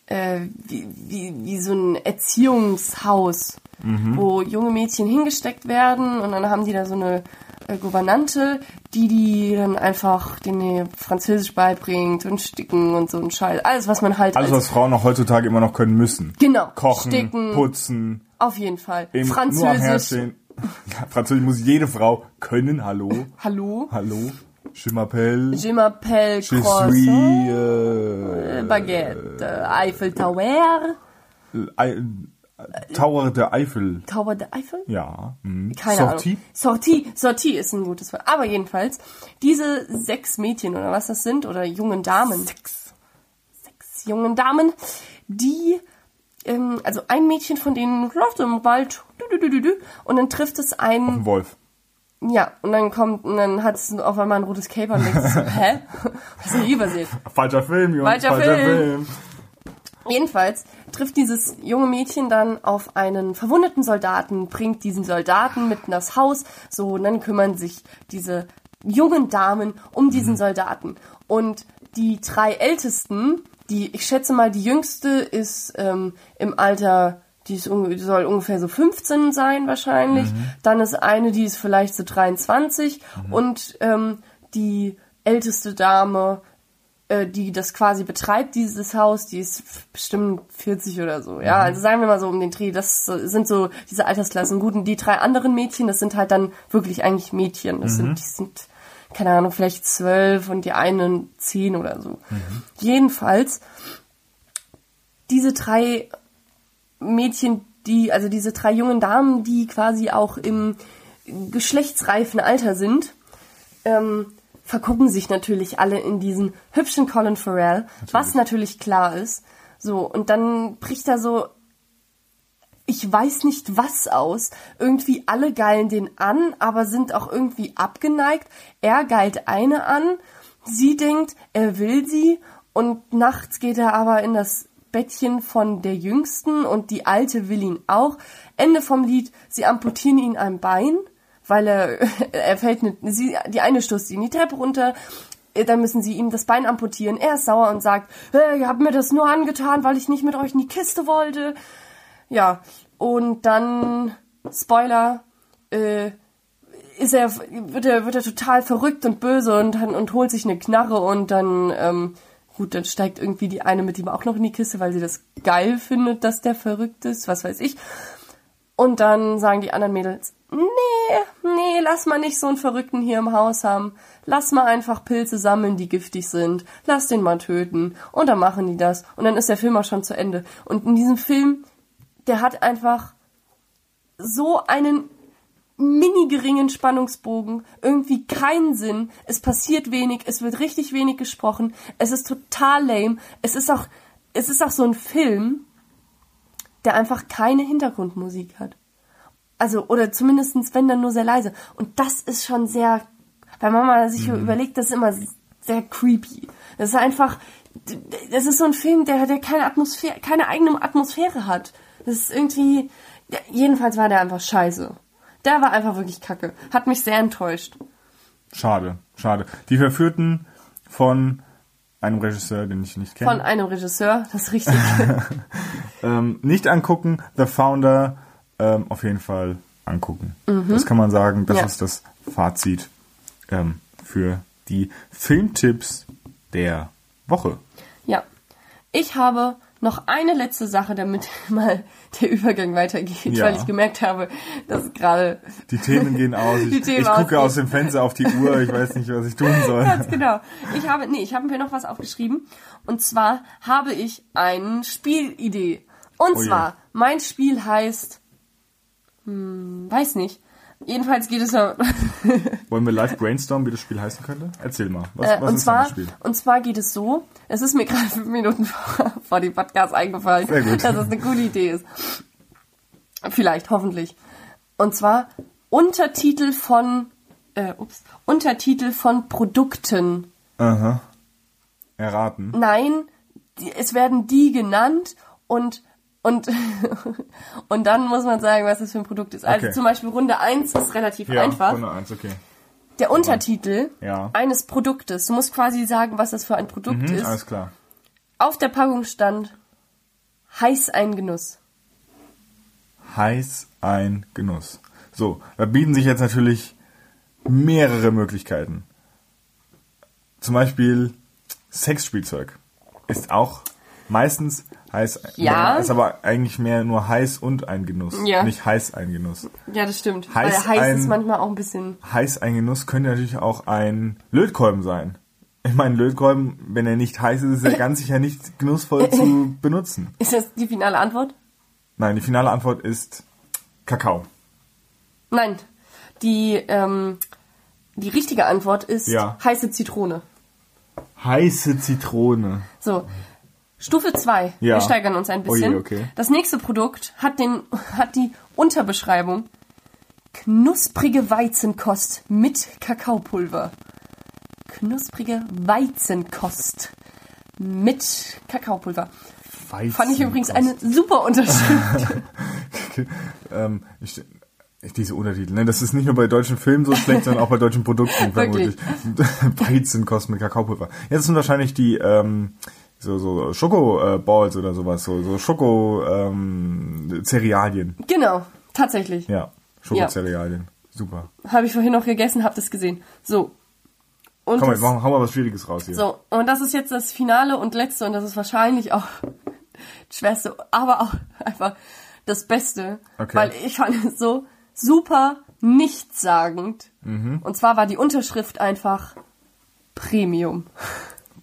äh, wie, wie, wie so ein Erziehungshaus, wo junge Mädchen hingesteckt werden und dann haben die da so eine äh, Gouvernante, die die dann einfach denen Französisch beibringt und sticken und so ein Scheiß. Alles, was man halt Alles, was Frauen auch heutzutage immer noch können müssen. Genau, Kochen, sticken. putzen, auf jeden Fall. eben Französisch. Ja, Französisch muss jede Frau können. Hallo? Hallo? Hallo? Je m'appelle. Je m'appelle Je Croissant. suis, äh, Baguette, äh, Eiffel Tower, Ei- Tower der Eifel. Tower der Eiffel? Ja. hm. Keine Sortie? Ahnung. Sortie. Sortie ist ein gutes Wort. Aber jedenfalls, diese sechs Mädchen oder was das sind, oder jungen Damen. Sechs. Sechs jungen Damen, die, ähm, also ein Mädchen von denen läuft im Wald, und dann trifft es einen, Ein Wolf. ja, und dann kommt, und dann hat es auf einmal ein rotes Cape und denkt so, hä? Was ist hier übersehen? Falscher Film, Jungs. Falscher Falscher Film. Film. Jedenfalls trifft dieses junge Mädchen dann auf einen verwundeten Soldaten, bringt diesen Soldaten mit in das Haus, so, und dann kümmern sich diese jungen Damen um diesen Soldaten. Und die drei Ältesten, die, ich schätze mal, die jüngste ist ähm, im Alter, die, ist, soll ungefähr so 15 sein wahrscheinlich. Dann ist eine, die ist vielleicht so 23 und ähm, die älteste Dame äh, die das quasi betreibt, dieses Haus, die ist bestimmt 40 oder so. Ja, also sagen wir mal so um den Dreh, das sind so diese Altersklassen. Gut, und die drei anderen Mädchen, das sind halt dann wirklich eigentlich Mädchen. Das sind, die sind, keine Ahnung, vielleicht zwölf und die einen zehn oder so. Jedenfalls, diese drei Mädchen, die, also diese drei jungen Damen, die quasi auch im geschlechtsreifen Alter sind, ähm, vergucken sich natürlich alle in diesen hübschen Colin Farrell, was natürlich klar ist. So, und dann bricht da so ich weiß nicht was aus. Irgendwie alle geilen den an, aber sind auch irgendwie abgeneigt. Er geilt eine an, sie denkt, er will sie und nachts geht er aber in das Bettchen von der Jüngsten und die Alte will ihn auch. Ende vom Lied, sie amputieren ihn ein Bein, weil er, er fällt, nicht, sie, die eine stoßt ihn die Treppe runter, dann müssen sie ihm das Bein amputieren. Er ist sauer und sagt, hey, ihr habt mir das nur angetan, weil ich nicht mit euch in die Kiste wollte. Ja, und dann, Spoiler, äh, ist er, wird er, wird er total verrückt und böse und, und holt sich eine Knarre und dann, ähm, gut, dann steigt irgendwie die eine mit ihm auch noch in die Kiste, weil sie das geil findet, dass der verrückt ist, was weiß ich. Und dann sagen die anderen Mädels, nee, nee, lass mal nicht so einen Verrückten hier im Haus haben. Lass mal einfach Pilze sammeln, die giftig sind. Lass den mal töten. Und dann machen die das. Und dann ist der Film auch schon zu Ende. Und in diesem Film der hat einfach so einen mini geringen Spannungsbogen, irgendwie keinen Sinn, es passiert wenig, es wird richtig wenig gesprochen, es ist total lame, es ist auch, es ist auch so ein Film, der einfach keine Hintergrundmusik hat. Also, oder zumindestens wenn dann nur sehr leise. Und das ist schon sehr, weil Mama sich mhm. überlegt, das ist immer sehr creepy. Das ist einfach, das ist so ein Film, der, der keine Atmosphäre, keine eigene Atmosphäre hat. Das ist irgendwie. Jedenfalls war der einfach scheiße. Der war einfach wirklich kacke. Hat mich sehr enttäuscht. Schade, schade. Die Verführten von einem Regisseur, den ich nicht kenne. Von einem Regisseur, das ist richtig. ähm, nicht angucken, The Founder ähm, auf jeden Fall angucken. Mhm. Das kann man sagen, das ja. ist das Fazit ähm, für die Filmtipps der Woche. Ja. Ich habe noch eine letzte Sache, damit mal der Übergang weitergeht, ja. weil ich gemerkt habe, dass gerade die Themen gehen aus. Ich, ich gucke aus dem Fenster auf die Uhr, ich weiß nicht, was ich tun soll. Ganz genau. Ich habe nee, ich habe mir noch was aufgeschrieben und zwar habe ich eine Spielidee. Und oh zwar mein Spiel heißt hm, weiß nicht. Jedenfalls geht es ja. Wollen wir live brainstormen, wie das Spiel heißen könnte? Erzähl mal. Was, äh, was und ist zwar, das Spiel? Und zwar geht es so, es ist mir gerade fünf Minuten vor, vor dem Podcast eingefallen, dass das eine coole Idee ist. Vielleicht, hoffentlich. Und zwar Untertitel von, äh, ups, Untertitel von Produkten. Aha. Erraten. Nein, die, es werden die genannt und und, und dann muss man sagen, was das für ein Produkt ist. Also okay. zum Beispiel Runde 1 ist relativ ja, einfach. Runde 1, okay. Der Untertitel ja. eines Produktes. Du musst quasi sagen, was das für ein Produkt mhm, ist. Alles klar. Auf der Packung stand heiß ein Genuss. Heiß ein Genuss. So, da bieten sich jetzt natürlich mehrere Möglichkeiten. Zum Beispiel Sexspielzeug ist auch meistens heiß. Ja. Ist aber eigentlich mehr nur heiß und ein Genuss. Ja. Nicht heiß ein Genuss. Ja, das stimmt. Heiß, Weil heiß ein, ist manchmal auch ein bisschen. Heiß ein Genuss könnte natürlich auch ein Lötkolben sein. Ich meine, Lötkolben, wenn er nicht heiß ist, ist er ganz sicher nicht genussvoll zu benutzen. Ist das die finale Antwort? Nein, die finale Antwort ist Kakao. Nein, die, ähm, die richtige Antwort ist ja. heiße Zitrone. Heiße Zitrone. So, Stufe 2. Ja. Wir steigern uns ein bisschen. Oh je, okay. Das nächste Produkt hat, den, hat die Unterbeschreibung knusprige Weizenkost mit Kakaopulver. Knusprige Weizenkost mit Kakaopulver. Weizenkost. Fand ich übrigens eine super Unterschrift. ähm, ich, diese Untertitel, ne? Das ist nicht nur bei deutschen Filmen so schlecht, sondern auch bei deutschen Produkten vermutlich. Weizenkost mit Kakaopulver. Jetzt sind wahrscheinlich die ähm, so, so Schoko-Balls oder sowas, so, so Schoko-Cerealien. Ähm, genau, tatsächlich. Ja, Schoko-Cerealien. Ja. Super. Habe ich vorhin noch gegessen, hab das gesehen. So. Und Komm, jetzt machen, hau mal was Schwieriges raus hier. So, und das ist jetzt das Finale und letzte und das ist wahrscheinlich auch das Schwerste, aber auch einfach das Beste. Okay. Weil ich fand es so super nichtssagend. Mhm. Und zwar war die Unterschrift einfach Premium.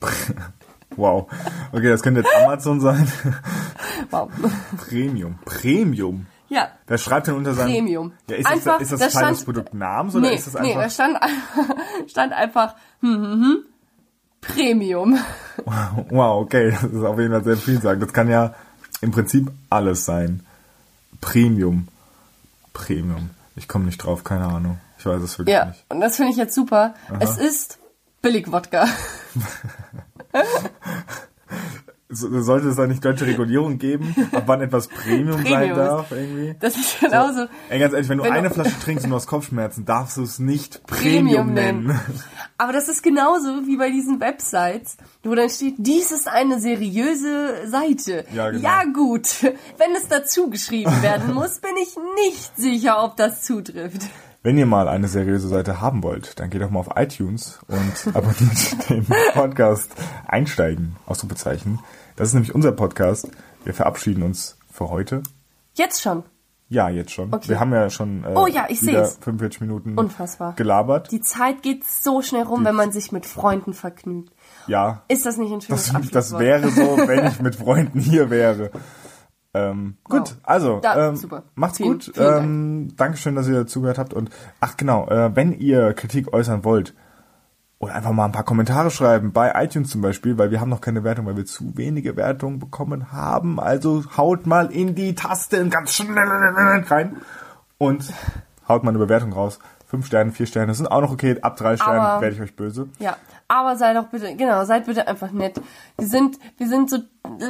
Wow. Okay, das könnte jetzt Amazon sein. Wow. Premium. Premium. Ja. Wer schreibt denn unter seinem... Premium. Ja, ist einfach, das, ist das, das Teil des Produktnamens oder nee, ist das einfach... Nee, da stand, stand einfach hm, hm, hm, Premium. Wow, okay. Das ist auf jeden Fall sehr viel sagen. Das kann ja im Prinzip alles sein. Premium. Premium. Ich komme nicht drauf, keine Ahnung. Ich weiß es wirklich Ja, nicht. und das finde ich jetzt super. Es ist Billig-Wodka. So, sollte es da nicht deutsche Regulierung geben, ab wann etwas Premium, sein Premium. darf irgendwie? Das ist genauso. Ey, ganz ehrlich, wenn du Wenn du- eine Flasche trinkst und du hast Kopfschmerzen, darfst du es nicht Premium Premium, nennen. nennen. Aber das ist genauso wie bei diesen Websites, wo dann steht, dies ist eine seriöse Seite. Ja, genau. ja gut, wenn es dazu geschrieben werden muss, bin ich nicht sicher, ob das zutrifft. Wenn ihr mal eine seriöse Seite haben wollt, dann geht doch mal auf iTunes und abonniert den Podcast Einsteigen, Ausrufezeichen. Das ist nämlich unser Podcast. Wir verabschieden uns für heute. Jetzt schon. Ja, jetzt schon. Okay. Wir haben ja schon äh, Oh ja, ich wieder seh's. 45 Minuten Unfassbar. gelabert. Die Zeit geht so schnell rum, wenn man sich mit Freunden vergnügt. Ja, Ist das nicht ein schönes das, das wäre so, wenn ich mit Freunden hier wäre. Ähm, gut, Wow. also Da, ähm, macht's Vielen- gut. vielen Dank. ähm, Dankeschön, dass ihr zugehört habt. Und ach genau, äh, wenn ihr Kritik äußern wollt, oder einfach mal ein paar Kommentare schreiben, bei iTunes zum Beispiel, weil wir haben noch keine Wertung, weil wir zu wenige Wertungen bekommen haben. Also haut mal in die Tasten ganz schnell rein und haut mal eine Bewertung raus. Fünf Sterne, vier Sterne sind auch noch okay. Ab drei Sternen werde ich euch böse. Ja, aber sei doch bitte, genau, seid bitte einfach nett. Wir sind, wir sind so,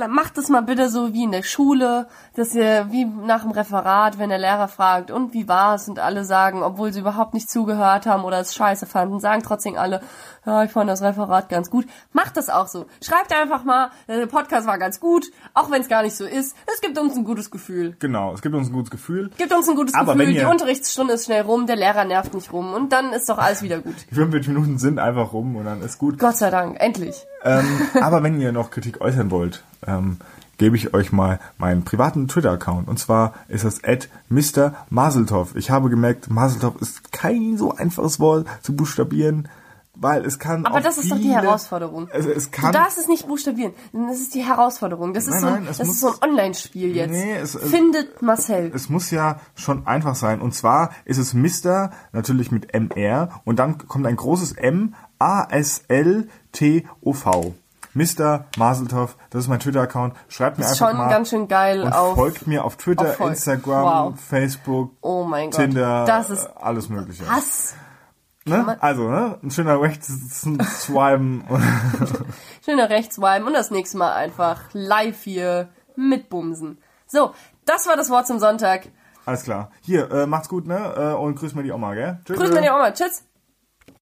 macht es mal bitte so wie in der Schule, dass ihr, wie nach dem Referat, wenn der Lehrer fragt, und wie war's? Und alle sagen, obwohl sie überhaupt nicht zugehört haben oder es scheiße fanden, sagen trotzdem alle, ja, ich fand das Referat ganz gut. Macht das auch so. Schreibt einfach mal, der Podcast war ganz gut, auch wenn es gar nicht so ist. Es gibt uns ein gutes Gefühl. Genau, es gibt uns ein gutes Gefühl. Gibt uns ein gutes Aber Gefühl, wenn die ihr- Unterrichtsstunde ist schnell rum, der Lehrer nervt nicht rum und dann ist doch alles wieder gut. Die 45 Minuten sind einfach rum und dann ist gut. Gott sei Dank, endlich. Ähm, aber wenn ihr noch Kritik äußern wollt, ähm, gebe ich euch mal meinen privaten Twitter-Account. Und zwar ist das at Mr. Maseltov. Ich habe gemerkt, Maseltov ist kein so einfaches Wort zu buchstabieren, weil es kann Aber das ist doch die viele- Herausforderung. Es, es Du kann, darfst es nicht buchstabieren. Das ist die Herausforderung. Das ist Nein, so ein, nein, das muss- ist so ein Online-Spiel jetzt. Nee, es- es- Findet Marcel. es muss ja schon einfach sein. Und zwar ist es Mr. natürlich mit MR und dann kommt ein großes M, A, S, L, T, O, V. Mr. Maseltov, das ist mein Twitter-Account. Schreibt mir ist einfach schon mal. ganz schön geil und auf. folgt mir auf Twitter, auf. Instagram, Wow. Facebook, Oh. Tinder, Das ist- äh, alles mögliche. Was? Ne? Also, ne? ein schöner Rechts-Swipen. Schöner Rechtswipe und das nächste Mal einfach live hier mitbumsen. So, das war das Wort zum Sonntag. Alles klar. Hier, äh, macht's gut, ne? Äh, und grüß mal die Oma, gell? Tschüss. Grüß meine Oma. Tschüss.